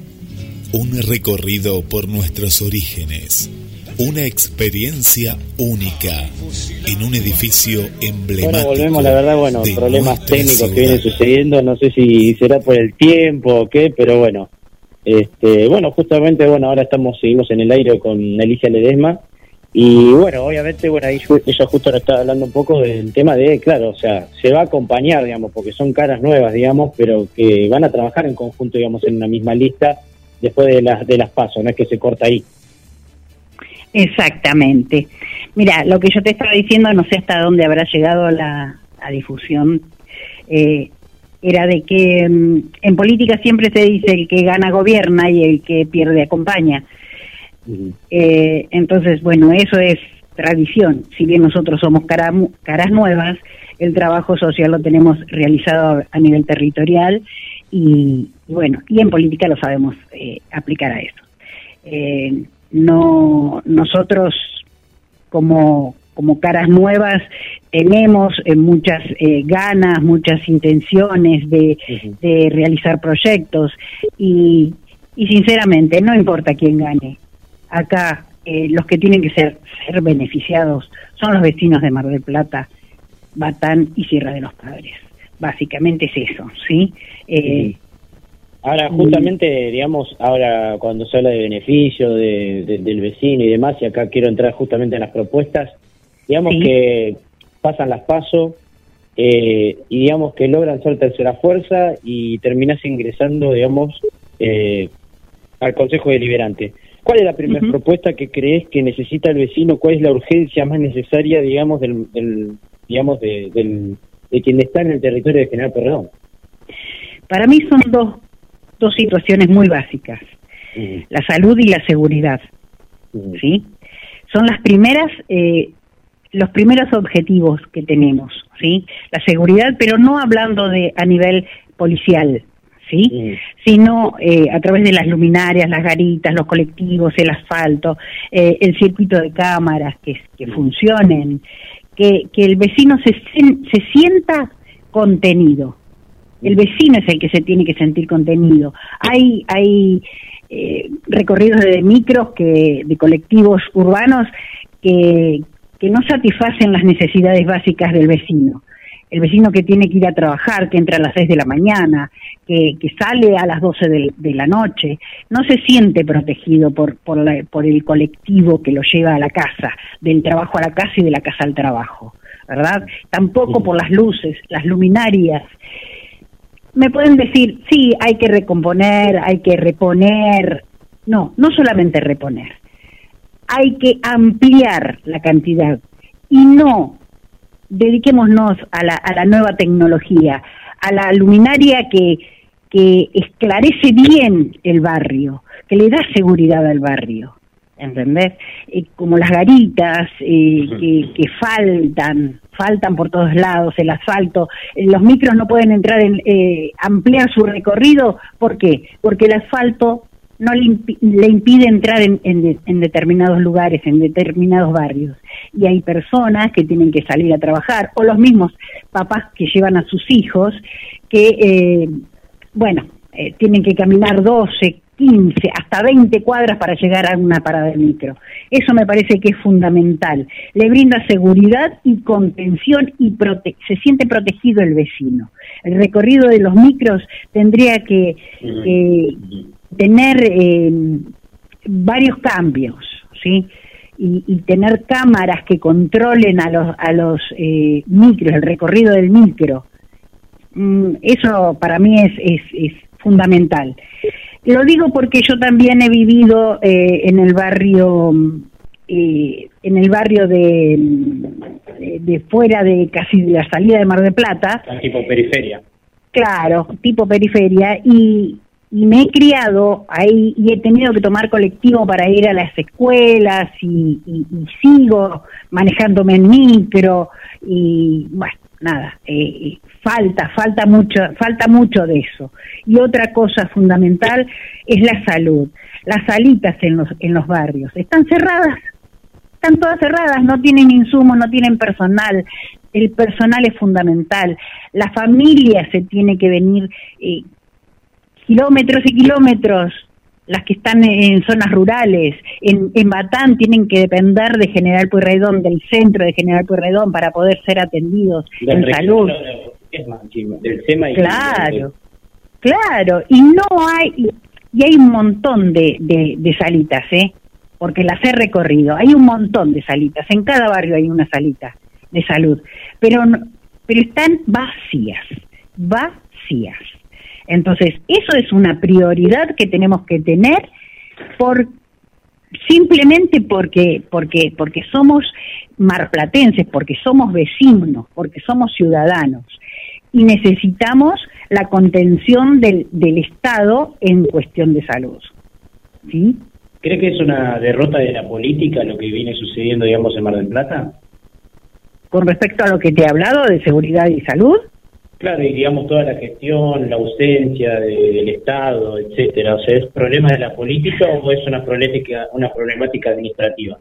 Un recorrido por nuestros orígenes. Una experiencia única en un edificio emblemático. Bueno, volvemos, la verdad, bueno, de problemas técnicos que vienen sucediendo, no sé si será por el tiempo o qué, pero bueno. Este, bueno, justamente, bueno, ahora estamos, seguimos en el aire con Alicia Ledesma, y bueno, obviamente, bueno, ahí ella justo ahora estaba hablando un poco del tema de, claro, o sea, se va a acompañar, digamos, porque son caras nuevas, digamos, pero que van a trabajar en conjunto, digamos, en una misma lista después de las, de las pasos, no es que se corta ahí. Exactamente. Mira, lo que yo te estaba diciendo, no sé hasta dónde habrá llegado la, la difusión, eh, era de que mm, en política siempre se dice el que gana gobierna y el que pierde acompaña. Eh, entonces, bueno, eso es tradición. Si bien nosotros somos cara- caras nuevas, el trabajo social lo tenemos realizado a, nivel territorial y, bueno, y en política lo sabemos eh, aplicar a eso. Eh, no, nosotros como, como caras nuevas tenemos eh, muchas eh, ganas, muchas intenciones de, de realizar proyectos y, y sinceramente no importa quién gane. Acá eh, los que tienen que ser, ser beneficiados son los vecinos de Mar del Plata, Batán y Sierra de los Padres. Básicamente es eso, ¿sí? Eh, Ahora, justamente, digamos, ahora cuando se habla de beneficio de, de- del vecino y demás, y acá quiero entrar justamente en las propuestas, digamos Sí. que pasan las pasos eh, y digamos que logran ser tercera fuerza y terminas ingresando, digamos, eh, al Consejo Deliberante. ¿Cuál es la primera propuesta que crees que necesita el vecino? ¿Cuál es la urgencia más necesaria, digamos, del, del- digamos, de, del, de quien está en el territorio de General Perdón? para mí son dos, dos situaciones muy básicas, la salud y la seguridad, ¿sí? Son las primeras, eh, los primeros objetivos que tenemos, ¿sí? La seguridad, pero no hablando de a nivel policial, ¿sí? Sino eh, a través de las luminarias, las garitas, los colectivos, el asfalto, eh, el circuito de cámaras que, que funcionen, que, que el vecino se, se sienta contenido. El vecino es el que se tiene que sentir contenido. Hay, hay eh, recorridos de micros que, de colectivos urbanos que, que no satisfacen las necesidades básicas del vecino. El vecino que tiene que ir a trabajar, que entra a las 6 de la mañana, que, que sale a las 12 de, la noche, no se siente protegido por, por, por el colectivo que lo lleva a la casa, del trabajo a la casa y de la casa al trabajo, ¿verdad? Tampoco por las luces, las luminarias. Me pueden decir, sí, hay que recomponer, hay que reponer. No, no solamente reponer. Hay que ampliar la cantidad y no dediquémonos a la, a la nueva tecnología, a la luminaria que, que esclarece bien el barrio, que le da seguridad al barrio, ¿entendés? Eh, como las garitas eh, que, que, faltan, faltan por todos lados, el asfalto, eh, los micros no pueden entrar en ampliar su recorrido, ¿por qué? Porque el asfalto no le, impide entrar en, en, determinados lugares, en determinados barrios. Y hay personas que tienen que salir a trabajar, o los mismos papás que llevan a sus hijos, que, eh, bueno, eh, tienen que caminar 12, 15, hasta 20 cuadras para llegar a una parada de micro. Eso me parece que es fundamental. Le brinda seguridad y contención y se siente protegido el vecino. El recorrido de los micros tendría que tener eh, varios cambios, ¿sí? Y, tener cámaras que controlen a los, a los eh, micros, el recorrido del micro. Mm, eso para mí es, es, es, fundamental. Lo digo porque yo también he vivido eh, en el barrio eh, en el barrio de, de, fuera de casi de la salida de Mar de Plata. Tipo periferia. Claro, tipo periferia. Y, y me he criado ahí y he tenido que tomar colectivo para ir a las escuelas y, sigo manejándome en micro y bueno nada eh, falta falta mucho falta mucho de eso. Y otra cosa fundamental es la salud. Las salitas en los en los barrios. Están cerradas están todas cerradas no tienen insumos no tienen personal. El personal es fundamental. La familia se tiene que venir eh, kilómetros y kilómetros las que están en zonas rurales, en, en Batán tienen que depender de General Pueyrredón, del centro de General Pueyrredón para poder ser atendidos en salud. Del claro, claro, y no hay, y hay un montón de, de, de, salitas, ¿eh? porque las he recorrido, hay un montón de salitas, en cada barrio hay una salita de salud, pero, pero están vacías, vacías. Entonces, eso es una prioridad que tenemos que tener por simplemente porque porque porque somos marplatenses, porque somos vecinos, porque somos ciudadanos y necesitamos la contención del, del Estado en cuestión de salud. ¿Sí? ¿Cree que es una derrota de la política lo que viene sucediendo, digamos, en Mar del Plata? Con respecto a lo que te he hablado de seguridad y salud, Claro, y digamos toda la gestión, la ausencia del Estado, etcétera. O sea, ¿es problema de la política o es una problemática, administrativa?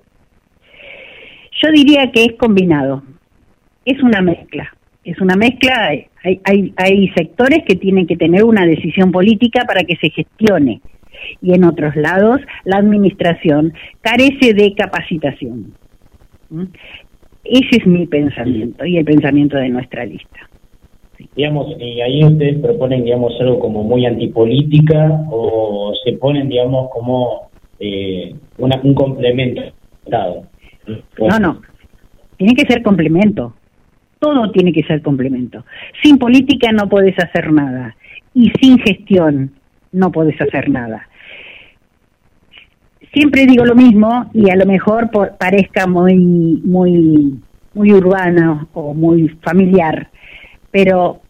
Yo diría que es combinado. Es una mezcla. Es una mezcla. Hay sectores que tienen que tener una decisión política para que se gestione. Y en otros lados, la administración carece de capacitación. ¿Mm? Ese es mi pensamiento y el pensamiento de nuestra lista digamos, y ahí ustedes proponen, digamos, algo como muy antipolítica o se ponen, digamos, como eh, una, un complemento. No, no, tiene que ser complemento. Todo tiene que ser complemento. Sin política no puedes hacer nada y sin gestión no puedes hacer nada. Siempre digo lo mismo y a lo mejor parezca muy muy muy urbano o muy familiar, pero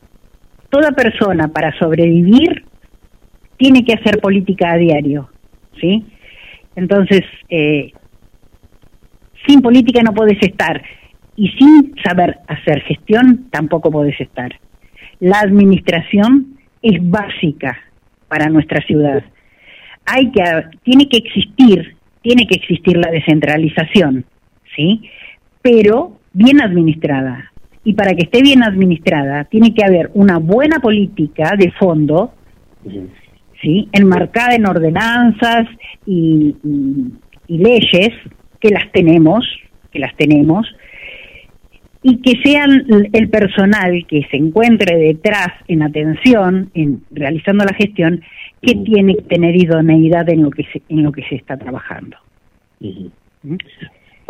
toda persona para sobrevivir tiene que hacer política a diario, ¿sí? Entonces, eh, sin política no puedes estar y sin saber hacer gestión tampoco puedes estar. La administración es básica para nuestra ciudad. Hay que tiene que existir, tiene que existir la descentralización, ¿sí? Pero bien administrada, y para que esté bien administrada tiene que haber una buena política de fondo, ¿sí? enmarcada en ordenanzas y, leyes que las tenemos, que las tenemos, y que sean el personal que se encuentre detrás en atención, en realizando la gestión, que tiene que tener idoneidad en lo que se, en lo que se está trabajando. ¿Mm?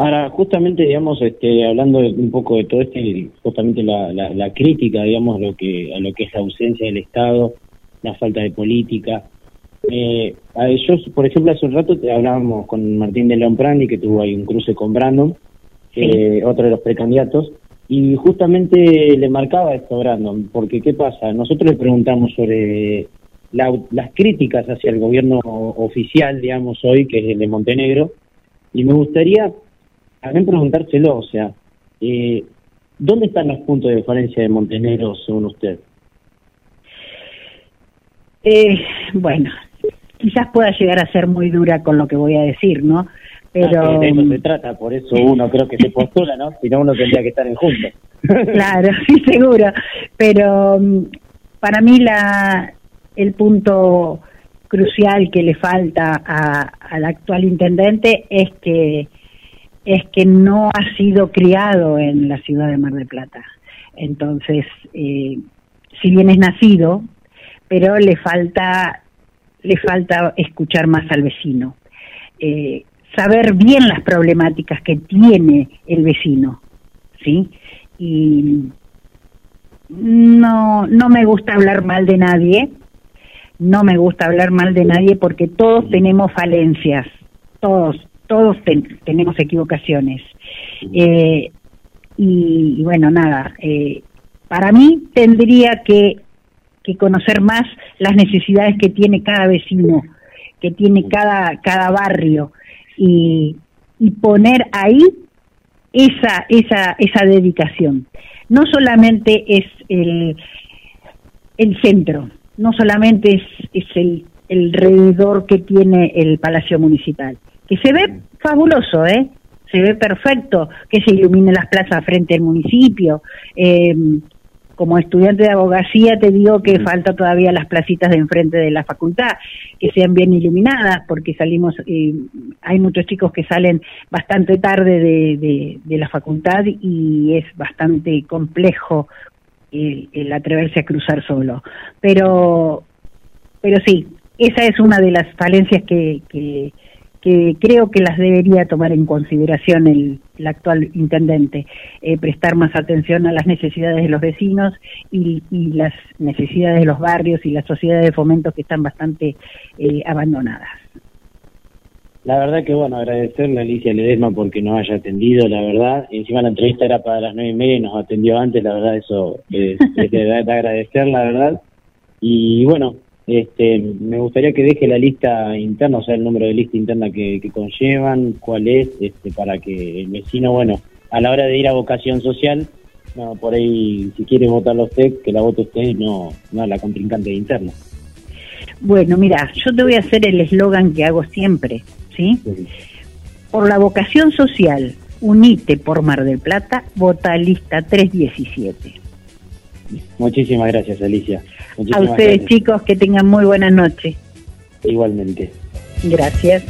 Ahora, justamente, digamos, este, hablando un poco de todo este, justamente la, la, crítica, digamos, lo que, a lo que es la ausencia del Estado, la falta de política. Eh, yo, por ejemplo, hace un rato te hablábamos con Martín de León Prandi, que tuvo ahí un cruce con Brandon, eh, otro de los precandidatos, y justamente le marcaba esto a Brandon, porque ¿qué pasa? Nosotros le preguntamos sobre las críticas hacia el gobierno oficial, digamos, hoy, que es el de Montenegro, y me gustaría también preguntárselo, o sea, eh, ¿dónde están los puntos de diferencia de Montenegro según usted? Eh, bueno, quizás pueda llegar a ser muy dura con lo que voy a decir, ¿no? Pero... de eso se trata, por eso uno creo que se postula, ¿no? Si no, uno tendría que estar en juntos. [LAUGHS] claro, [LAUGHS] sí, seguro. Pero mm, para mí la el punto crucial que le falta al actual intendente es que es que no ha sido criado en la ciudad de Mar del Plata. Entonces, eh, si bien es nacido, pero le falta le falta escuchar más al vecino, eh, saber bien las problemáticas que tiene el vecino, ¿sí? Y no no me gusta hablar mal de nadie, no me gusta hablar mal de nadie porque todos tenemos falencias, todos, todos tenemos equivocaciones. Eh, y, bueno, nada, eh, para mí tendría que, que conocer más las necesidades que tiene cada vecino, que tiene cada, cada barrio y, poner ahí esa, esa, esa dedicación. No solamente es el, el centro, no solamente es, es el, el alrededor que tiene el Palacio Municipal, que se ve fabuloso, ¿eh? Se ve perfecto, que se iluminen las plazas frente al municipio. Eh, como estudiante de abogacía te digo que falta todavía las placitas de enfrente de la facultad, que sean bien iluminadas, porque salimos, eh, hay muchos chicos que salen bastante tarde de, de, de la facultad y es bastante complejo el, atreverse a cruzar solo. Pero, pero sí, esa es una de las falencias que, que, creo que las debería tomar en consideración el, actual intendente, eh, prestar más atención a las necesidades de los vecinos y, las necesidades de los barrios y las sociedades de fomento que están bastante eh, abandonadas. La verdad que bueno, agradecerle a Alicia Ledesma porque nos haya atendido, la verdad. Encima la entrevista era para las nueve y media y nos atendió antes, la verdad eso [LAUGHS] es, de, agradecer, la verdad. Y bueno, este, me gustaría que deje la lista interna, o sea, el número de lista interna que, conllevan, cuál es, este, para que el vecino, bueno, a la hora de ir a vocación social, no, por ahí, si quiere votarlo usted, que la vote usted, no, no la contrincante interna. Bueno, mira, yo te voy a hacer el eslogan que hago siempre. ¿sí? Por la vocación social, unite por Mar del Plata, vota lista 317. Muchísimas gracias, Alicia. a ustedes, chicos, que tengan muy buena noche. Igualmente. Gracias.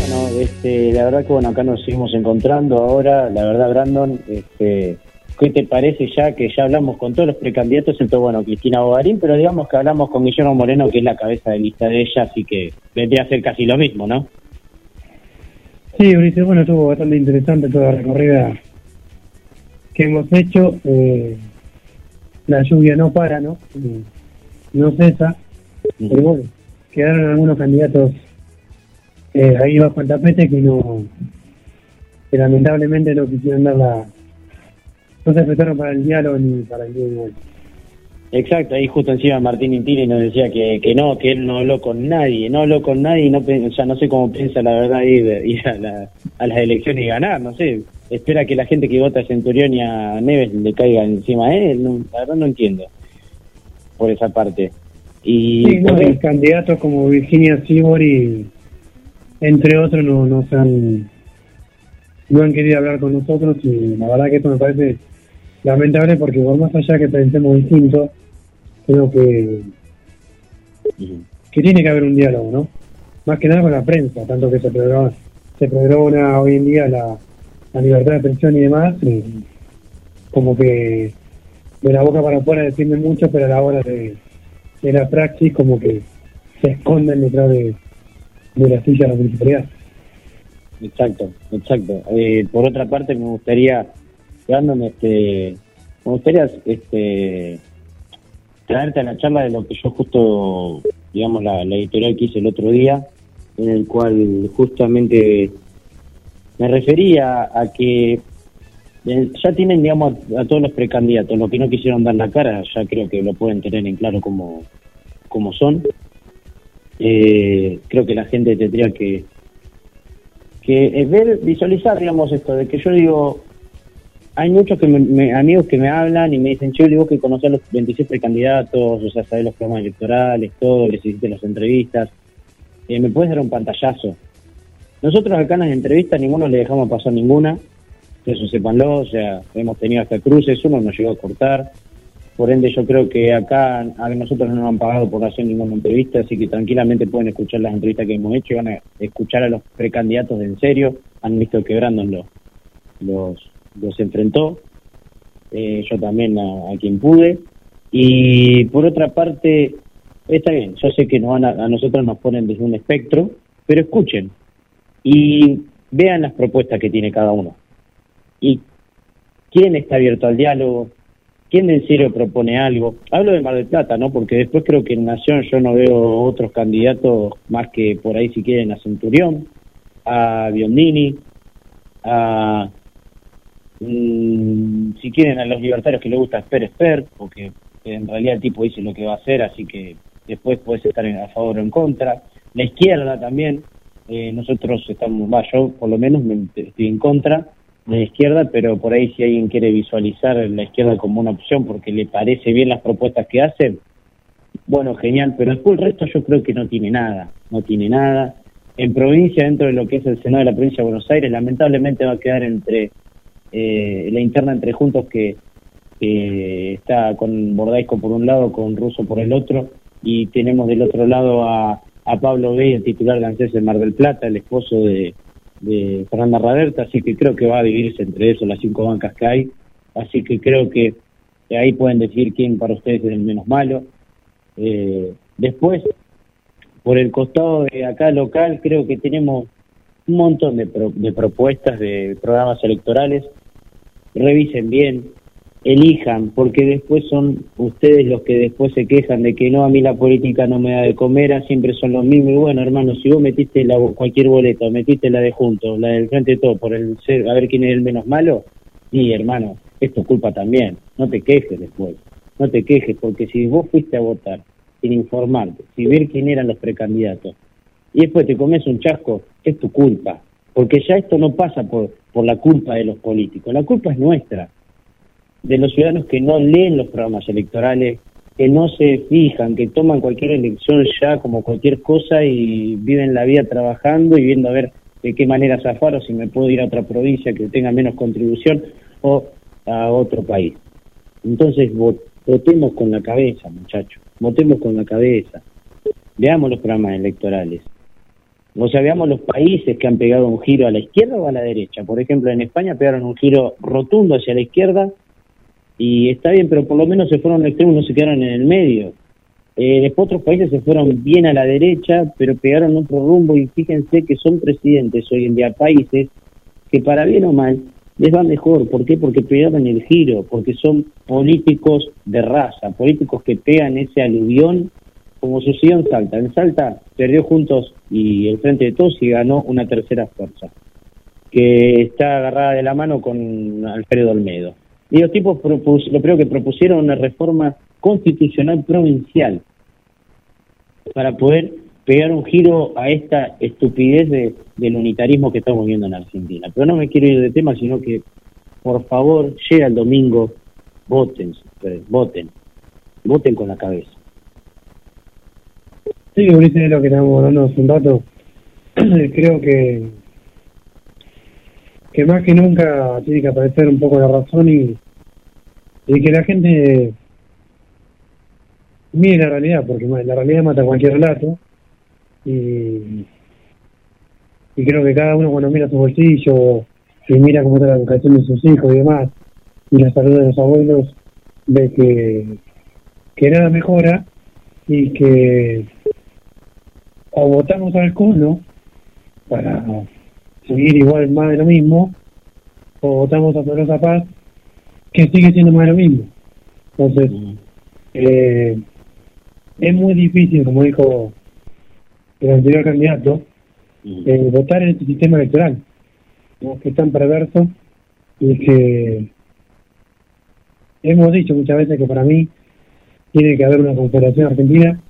Bueno, este, la verdad que bueno, acá nos seguimos encontrando ahora. La verdad, Brandon, este, ¿Qué te parece ya que ya hablamos con todos los precandidatos, entonces bueno, Cristina Bogarín, pero digamos que hablamos con Guillermo Moreno, que es la cabeza de lista de ella, así que vendría a ser casi lo mismo, ¿no? Sí, Ulises, bueno, estuvo bastante interesante toda la recorrida que hemos hecho. Eh, la lluvia no para, ¿no? No cesa, pero bueno, quedaron algunos candidatos eh, ahí bajo el tapete que no, que lamentablemente no quisieron dar la no se prestaron para el diálogo ni para el diálogo. Exacto, ahí justo encima Martín Intini nos decía que, que no, que él no habló con nadie, no habló con nadie, y no, o sea, no sé cómo piensa la verdad ir, ir a, la, a las elecciones y ganar, no sé, espera que la gente que vota a Centurión y a Neves le caiga encima a él, no, la verdad no entiendo por esa parte. Y sí, no, candidatos como Virginia Sibori, entre otros, no, no, se han, no han querido hablar con nosotros y la verdad que esto me parece lamentable porque por más allá que pensemos distinto, creo que, que tiene que haber un diálogo, ¿no? Más que nada con la prensa, tanto que se programa, se programa hoy en día la, la libertad de expresión y demás, como que de la boca para afuera defienden mucho, pero a la hora de, de la praxis como que se esconden detrás de, de la silla de la municipalidad. Exacto, exacto. Eh, por otra parte, me gustaría, dándome este, me gustaría este, traerte a la charla de lo que yo justo, digamos, la, la editorial que hice el otro día, en el cual justamente me refería a que eh, ya tienen, digamos, a, todos los precandidatos, los que no quisieron dar la cara, ya creo que lo pueden tener en claro como, como son. Eh, creo que la gente tendría que, que ver, visualizar, digamos, esto, de que yo digo, hay muchos que me, amigos que me hablan y me dicen, che, vos que conocer los 26 precandidatos, o sea, sabés los programas electorales, todo, les hiciste las entrevistas, eh, me puedes dar un pantallazo. Nosotros acá en las entrevistas ninguno le dejamos pasar ninguna, eso sepanlo, o sea, hemos tenido hasta cruces, uno nos llegó a cortar, por ende yo creo que acá a nosotros no nos han pagado por hacer ninguna entrevista, así que tranquilamente pueden escuchar las entrevistas que hemos hecho y van a escuchar a los precandidatos de en serio, han visto que Brandon los, los, enfrentó, eh, yo también a, quien pude, y por otra parte, está bien, yo sé que nos van a nosotros nos ponen desde un espectro, pero escuchen y vean las propuestas que tiene cada uno y quién está abierto al diálogo, quién en serio propone algo. Hablo de Mar del Plata, ¿no? Porque después creo que en Nación yo no veo otros candidatos más que por ahí si quieren a Centurión, a Biondini, a mm, si quieren a los libertarios que le gusta Esper Esper, porque en realidad el tipo dice lo que va a hacer, así que después puedes estar a favor o en contra. La izquierda también, eh, nosotros estamos, va, yo por lo menos me, estoy en contra, de la izquierda, pero por ahí si alguien quiere visualizar la izquierda como una opción porque le parece bien las propuestas que hacen, bueno, genial, pero después el resto yo creo que no tiene nada, no tiene nada. En provincia, dentro de lo que es el Senado de la provincia de Buenos Aires, lamentablemente va a quedar entre eh, la interna entre Juntos que, está con Bordaisco por un lado, con Russo por el otro, y tenemos del otro lado a, a Pablo B, el titular de Mar del Plata, el esposo de, de Fernanda Raberta, así que creo que va a dividirse entre eso las cinco bancas que hay, así que creo que ahí pueden decir quién para ustedes es el menos malo. Eh, después, por el costado de acá local, creo que tenemos un montón de, de propuestas de programas electorales. Revisen bien, elijan, porque después son ustedes los que después se quejan de que no, a mí la política no me da de comer, ah, siempre son los mismos. Y bueno, hermano, si vos metiste la, cualquier boleta, metiste la de juntos, la del frente de todo, por el ser, a ver quién es el menos malo, y hermano, es tu culpa también. No te quejes después, no te quejes, porque si vos fuiste a votar sin informarte, sin ver quién eran los precandidatos, y después te comes un chasco, es tu culpa. Porque ya esto no pasa por, por la culpa de los políticos, la culpa es nuestra de los ciudadanos que no leen los programas electorales, que no se fijan, que toman cualquier elección ya como cualquier cosa y viven la vida trabajando y viendo a ver de qué manera zafar o si me puedo ir a otra provincia que tenga menos contribución o a otro país. Entonces votemos con la cabeza, muchachos, votemos con la cabeza. Veamos los programas electorales. O sea, veamos los países que han pegado un giro a la izquierda o a la derecha. Por ejemplo, en España pegaron un giro rotundo hacia la izquierda y está bien, pero por lo menos se fueron extremos, no se quedaron en el medio. Eh, después otros países se fueron bien a la derecha, pero pegaron otro rumbo y fíjense que son presidentes hoy en día, países que para bien o mal les va mejor. ¿Por qué? Porque pegaron el giro, porque son políticos de raza, políticos que pegan ese aluvión como sucedió en Salta. En Salta perdió juntos y el Frente de Todos y ganó una tercera fuerza, que está agarrada de la mano con Alfredo Olmedo. Y los tipos lo creo que propusieron una reforma constitucional provincial para poder pegar un giro a esta estupidez de, del unitarismo que estamos viendo en Argentina. Pero no me quiero ir de tema, sino que, por favor, llega el domingo, voten, voten, voten con la cabeza. Sí, Ulises, lo que estamos hablando hace un rato. [CLEARS THROAT] Creo que que más que nunca tiene que aparecer un poco la razón y, y que la gente mire la realidad, porque la realidad mata cualquier relato. Y, creo que cada uno cuando mira su bolsillo y mira cómo está la educación de sus hijos y demás, y la salud de los abuelos, ve que, que nada mejora y que o votamos al cono para seguir igual más de lo mismo, o votamos a Tolosa Paz, que sigue siendo más lo mismo. Entonces, eh, es muy difícil, como dijo el anterior candidato, eh, votar en este sistema electoral, que es tan perverso y que hemos dicho muchas veces que para mí tiene que haber una confederación argentina,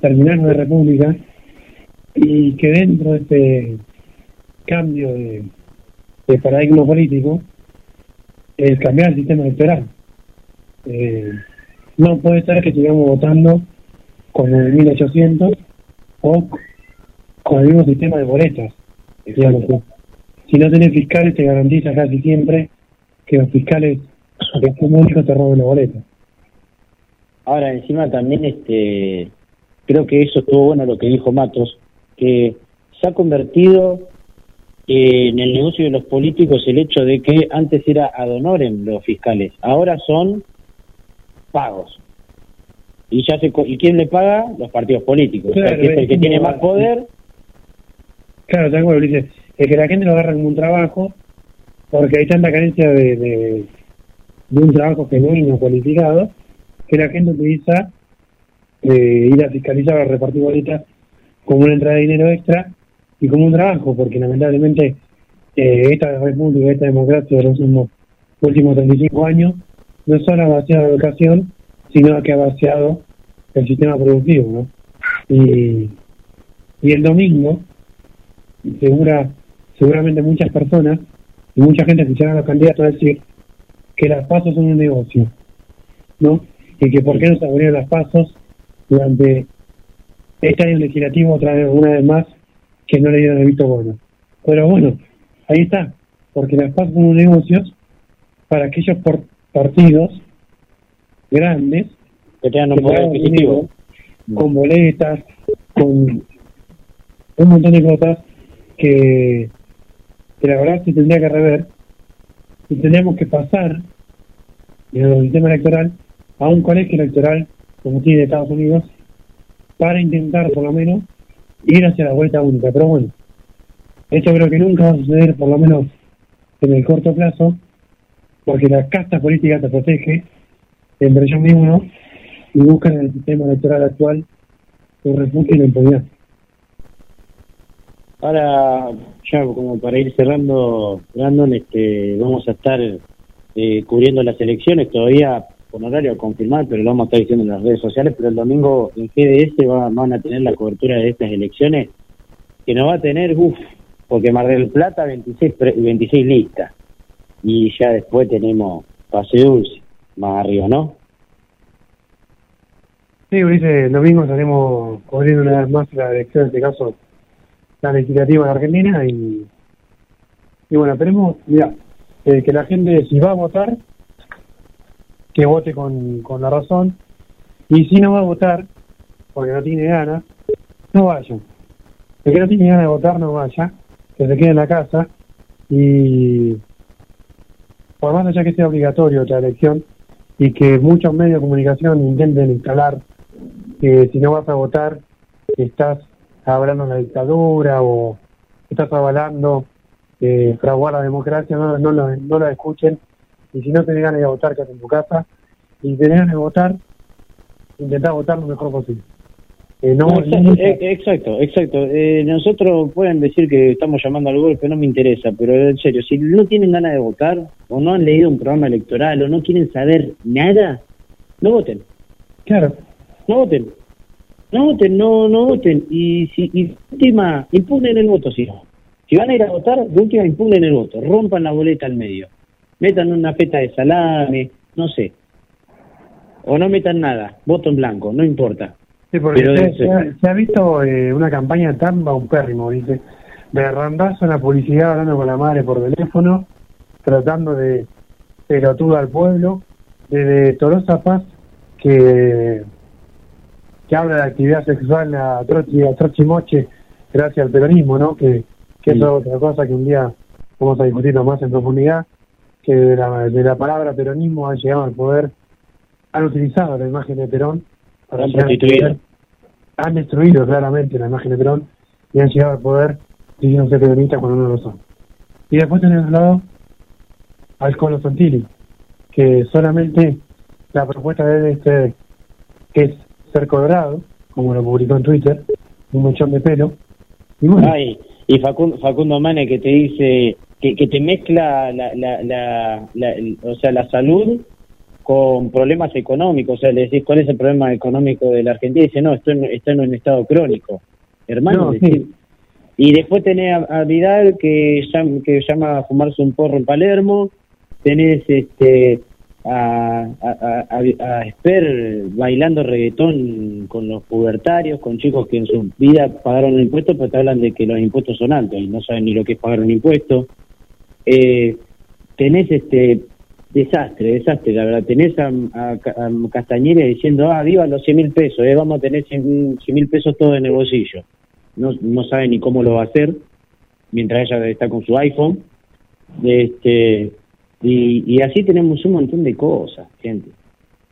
terminar una república y que dentro de este cambio de, paradigma político es cambiar el sistema electoral. Eh, no puede ser que sigamos votando con el 1800 o con el mismo sistema de boletas. Si no tenés fiscales, te garantiza casi siempre que los fiscales de te roben la boleta. Ahora, encima también este creo que eso estuvo bueno lo que dijo Matos, que se ha convertido en el negocio de los políticos el hecho de que antes era ad honorem los fiscales, ahora son pagos. Y ya se, ¿Y quién le paga? Los partidos políticos. el que tiene más poder. Claro, tal cual, dice, es que la gente lo agarra un trabajo, porque hay tanta carencia de, de, un trabajo genuino, cualificado, que la gente utiliza eh, ir a fiscalizar o repartir bolitas como una entrada de dinero extra y como un trabajo, porque lamentablemente eh, esta república, esta democracia de los últimos 35 años no solo ha vaciado la educación, sino que ha vaciado el sistema productivo. ¿no? Y, y el domingo, segura, seguramente muchas personas y mucha gente escuchará a los candidatos a decir que las pasos son un negocio, ¿no? Y que por qué no se abrieron las pasos durante este año legislativo otra vez, una vez más, que no le dieron el visto bueno. Pero bueno, ahí está, porque las pasos son un negocio para aquellos por partidos grandes que tengan un poder adquisitivo con boletas, con un montón de cosas que, que la verdad se tendría que rever y tendríamos que pasar del sistema electoral a un colegio electoral como tiene Estados Unidos para intentar por lo menos ir hacia la vuelta única. Pero bueno, esto creo que nunca va a suceder por lo menos en el corto plazo porque la casta política se protege entre ellos mismos y buscan en el sistema electoral actual un refugio y la impunidad. Ahora, ya como para ir cerrando, Brandon, este, vamos a estar eh, cubriendo las elecciones todavía con horario a confirmar, pero lo vamos a estar diciendo en las redes sociales, pero el domingo en GDS va, van a tener la cobertura de estas elecciones que nos va a tener, uff, porque Mar del Plata 26, 26 listas y ya después tenemos Pase Dulce, más arriba, ¿no? Sí, Ulises, el domingo estaremos cubriendo una vez más la elección, en este caso, la legislativa de Argentina y, y bueno, esperemos, mira, eh, que la gente, si va a votar, que vote con, con la razón. Y si no va a votar, porque no tiene ganas, no vaya. El que no tiene ganas de votar, no vaya, que se quede en la casa. Y por más allá que sea obligatorio otra elección y que muchos medios de comunicación intenten instalar que si no vas a votar estás hablando de la dictadura o estás avalando eh, fraguar la democracia, no, no, no, la escuchen y si no tenés ganas de votar, quédate en tu casa y si tenés ganas de votar, intentá votar lo mejor posible. Eh, no, exacto, exacto. Eh, nosotros pueden decir que estamos llamando al golpe, no me interesa, pero en serio, si no tienen ganas de votar, o no han leído un programa electoral, o no quieren saber nada, no voten. Claro. No voten. No voten, no, no voten. Y si y última, impugnen el voto, si Si van a ir a votar, de última impugnen el voto, rompan la boleta al medio, metan una feta de salame, no sé. O no metan nada, voto en blanco, no importa Sí, porque se, ha, visto eh, una campaña tan baupérrimo, dice, de randazo en la publicidad hablando con la madre por teléfono, tratando de pelotuda al pueblo, desde Tolosa Paz, que, que habla de actividad sexual a Trochi, a Trochi Moche, gracias al peronismo, ¿no? Que, que es otra cosa que un día vamos a discutirlo más en profundidad, que de la, de la palabra peronismo han llegado al poder, han utilizado la imagen de Perón para Han poder, han destruido claramente la imagen de Perón y han llegado al poder diciéndose peronistas cuando no lo son. Y después al lado al Colo Santilli, que solamente la propuesta de él es, eh, es ser colorado, como lo publicó en Twitter, un mechón de pelo. Y bueno, Ay, y Facundo, Facundo Mane que te dice que, que te mezcla la, la, la, la- o sea, la salud con problemas económicos. O sea, le decís, ¿cuál es el problema económico de la Argentina? Y dice, no, esto en- está en un estado crónico. Hermano, No, decís- sí. y después tenés a, a Vidal que llama, que llama a fumarse un porro en Palermo. Tenés este a, a, a, a- Esper bailando reggaetón con los pubertarios, con chicos que en su vida pagaron un impuesto, pero te hablan de que los impuestos son altos y no saben ni lo que es pagar un impuesto. Eh, tenés este desastre, desastre, la verdad. Tenés a, a, Ca- a Castañeda diciendo, ah, viva los 100 mil pesos, eh, vamos a tener 100 mil pesos todos en el bolsillo. No, no sabe ni cómo lo va a hacer, mientras ella está con su iPhone. Este, y, y así tenemos un montón de cosas, gente.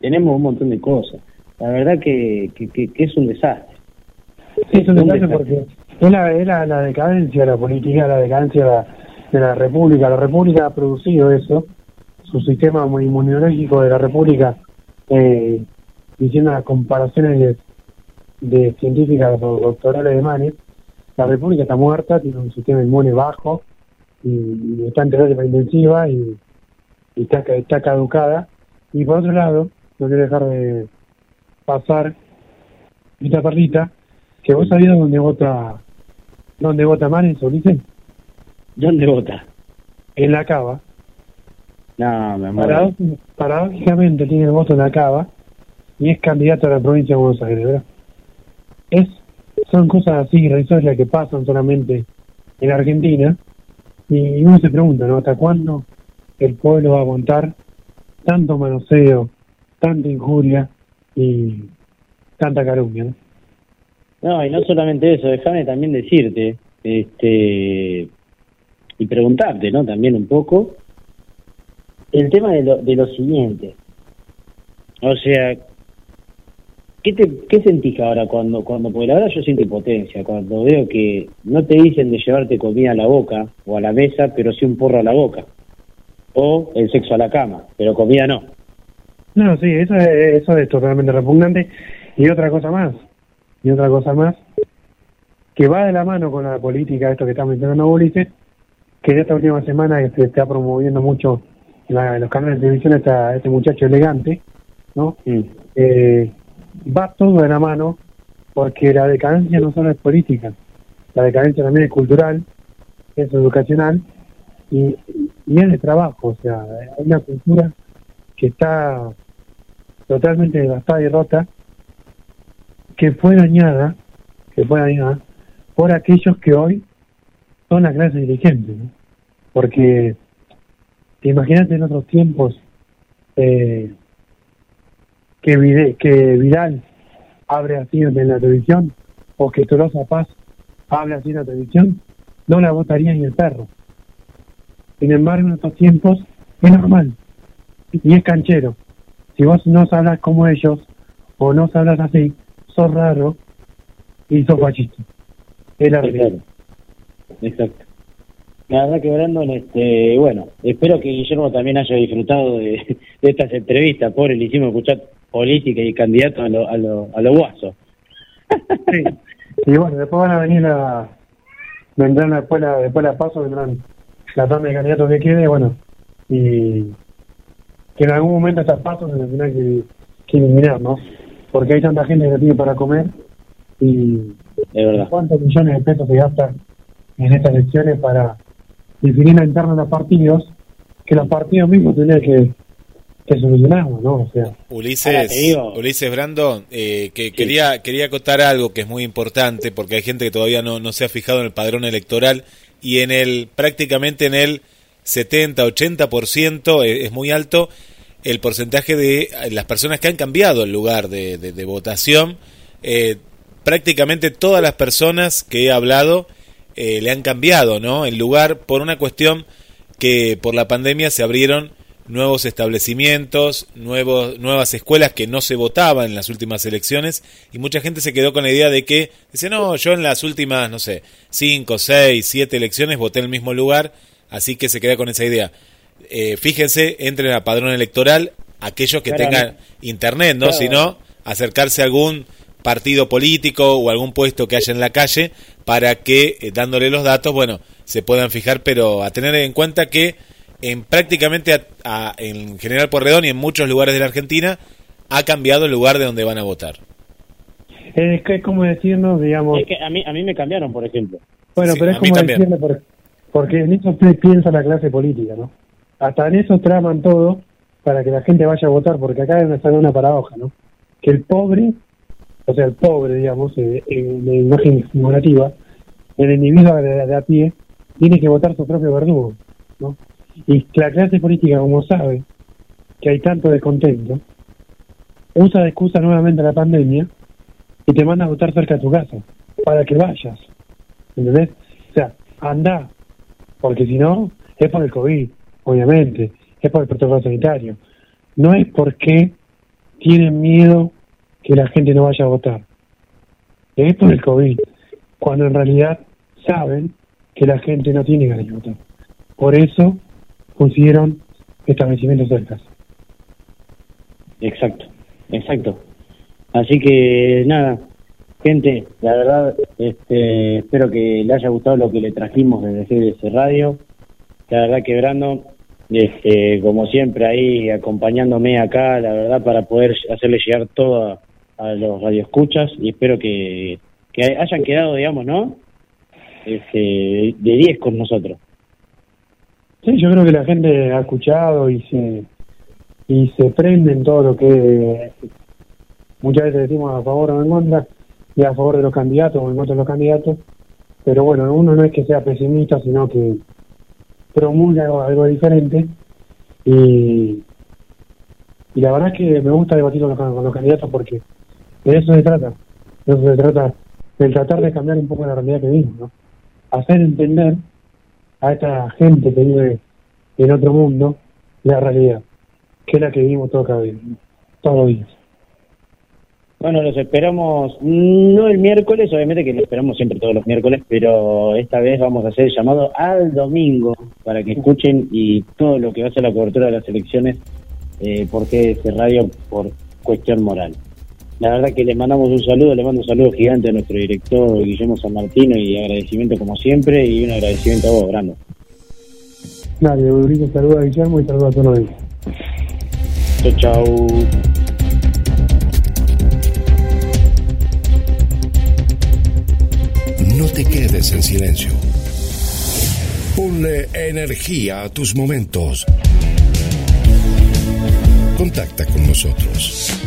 Tenemos un montón de cosas. La verdad que, que, que- que es un desastre. Sí, es un Un desastre desastre. porque es la, es la, la decadencia de la política, la decadencia de la, de la República. La República ha producido eso, su sistema inmunológico de la República, eh, diciendo las comparaciones de, de científicas o doctorales de Manes, la República está muerta, tiene un sistema inmune bajo y, y está en terapia intensiva y, y está, está caducada. Y por otro lado, no quiero dejar de pasar esta perrita, que vos sabías dónde vota dónde vota Manes, Ulises, ¿Dónde vota? en la cava. No, me. Paradó- paradójicamente tiene el voto en la cava y es candidato a la provincia de Buenos Aires, ¿verdad? Es, son cosas así irrisorias que pasan solamente en Argentina y uno se pregunta, ¿no? ¿Hasta cuándo el pueblo va a aguantar tanto manoseo, tanta injuria y tanta calumnia, ¿no? Y no solamente eso, déjame también decirte, este, y preguntarte, ¿no? También un poco, el tema de lo, de lo siguiente. O sea, ¿qué, te, ¿qué sentís ahora cuando, cuando, porque la verdad yo siento impotencia, cuando veo que no te dicen de llevarte comida a la boca o a la mesa, pero sí un porro a la boca, o el sexo a la cama, pero comida no. No, sí, eso es, eso es totalmente repugnante. Y otra cosa más, y otra cosa más, que va de la mano con la política, esto que está mencionando Ulises, que en esta última semana que se está promoviendo mucho en, la- en los canales de televisión esta, este muchacho elegante, ¿no? Eh, va todo de la mano porque la decadencia no solo es política, la decadencia también es cultural, es educacional y, y es de trabajo, o sea, hay una cultura que está totalmente devastada y rota, que fue dañada, que fue dañada por aquellos que hoy son la clase dirigente, ¿no? porque te imagínate en otros tiempos eh, que, Vidal abre así en la televisión o que Tolosa Paz hable así en la televisión, no la votaría ni el perro. Sin embargo, en estos tiempos es normal y es canchero. Si vos no hablas como ellos o no hablas así, sos raro y sos fascista. Es la realidad. Exacto. La verdad que Brandon, este, bueno, espero que Guillermo también haya disfrutado de, de estas entrevistas. Pobre, le hicimos escuchar política y candidato a lo, a lo, a lo guaso. Sí. Y bueno, después van a venir la, vendrán después la, después la paso, vendrán la tanda de candidatos que quede, bueno, y que en algún momento estas pasos se tendrán que, que eliminar, ¿no? Porque hay tanta gente que tiene para comer y Es verdad. cuántos millones de pesos se gastan en estas elecciones para definir la interna de los partidos, que los partidos mismos tendrían que, que solucionarlo, ¿no? O sea, Ulises, digo- Ulises Brandon, eh, que quería, quería acotar algo que es muy importante porque hay gente que todavía no, no se ha fijado en el padrón electoral y en el prácticamente en el 70-80% es, es muy alto el porcentaje de eh, las personas que han cambiado el lugar de, de- de votación. Eh, prácticamente todas las personas que he hablado eh, le han cambiado ¿no? el lugar por una cuestión que por la pandemia se abrieron nuevos establecimientos, nuevos, nuevas escuelas que no se votaban en las últimas elecciones y mucha gente se quedó con la idea de que, dice, no, yo en las últimas, no sé, cinco, seis, siete elecciones voté en el mismo lugar, así que se queda con esa idea. Eh, fíjense, entren a padrón electoral aquellos que tengan internet, ¿no? Si no, acercarse a algún partido político o algún puesto que haya en la calle para que, eh, dándole los datos, bueno, se puedan fijar, pero a tener en cuenta que en prácticamente en General Porredón y en muchos lugares de la Argentina ha cambiado el lugar de donde van a votar. Es que es como decirnos, digamos... Es que a mí, a mí me cambiaron, por ejemplo. Bueno, pero es como decirle, porque en eso piensa la clase política, ¿no? Hasta en eso traman todo para que la gente vaya a votar, porque acá es una paradoja, ¿no? Que el pobre, o sea, el pobre, digamos, eh, en la imagen figurativa, el individuo de, a pie, tiene que votar su propio verdugo, ¿no? Y la clase política, como sabe que hay tanto descontento, usa de excusa nuevamente la pandemia y te manda a votar cerca de tu casa, para que vayas, ¿entendés? O sea, anda, porque si no, es por el COVID, obviamente, es por el protocolo sanitario. No es porque tienen miedo que la gente no vaya a votar. Es por el COVID, cuando en realidad saben que la gente no tiene ganas de votar. Por eso consiguieron establecimientos cerca. Exacto, exacto. Así que nada, gente, la verdad, este, espero que le haya gustado lo que le trajimos desde GDS Radio. La verdad que Brandon este, como siempre ahí acompañándome acá, la verdad, para poder hacerle llegar todo a, los radioescuchas y espero que, que hayan quedado, digamos, ¿no? Este, de 10 con nosotros. Sí, yo creo que la gente ha escuchado y se y se prende en todo lo que muchas veces decimos a favor o en contra, y a favor de los candidatos o en contra de los candidatos, pero bueno, uno no es que sea pesimista, sino que promulga algo, algo diferente y, y la verdad es que me gusta debatir con los, candidatos porque de eso se trata, de eso se trata, tratar de cambiar un poco la realidad que vivimos, ¿no? hacer entender a esta gente que vive en otro mundo la realidad, que es la que vivimos todos cada día, todos los días. Bueno, los esperamos, no el miércoles, obviamente que lo esperamos siempre todos los miércoles, pero esta vez vamos a hacer el llamado al domingo para que escuchen y todo lo que va a ser la cobertura de las elecciones, eh, porque este radio por cuestión moral. La verdad que le mandamos un saludo, le mando un saludo gigante a nuestro director Guillermo San Martino y agradecimiento como siempre y un agradecimiento a vos, Brando. Dale, un saludo a Guillermo y saludo a todos. Chao, chao. No te quedes en silencio. Ponle energía a tus momentos. Contacta con nosotros.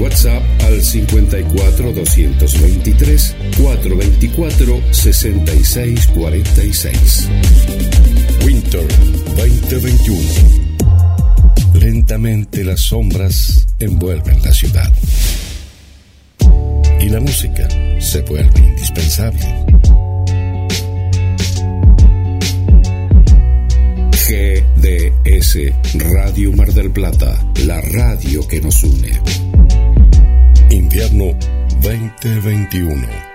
WhatsApp al 54 223 424 6646. Winter 2021. Lentamente las sombras envuelven la ciudad y la música se vuelve indispensable. GDS Radio Mar del Plata, la radio que nos une. Invierno 2021.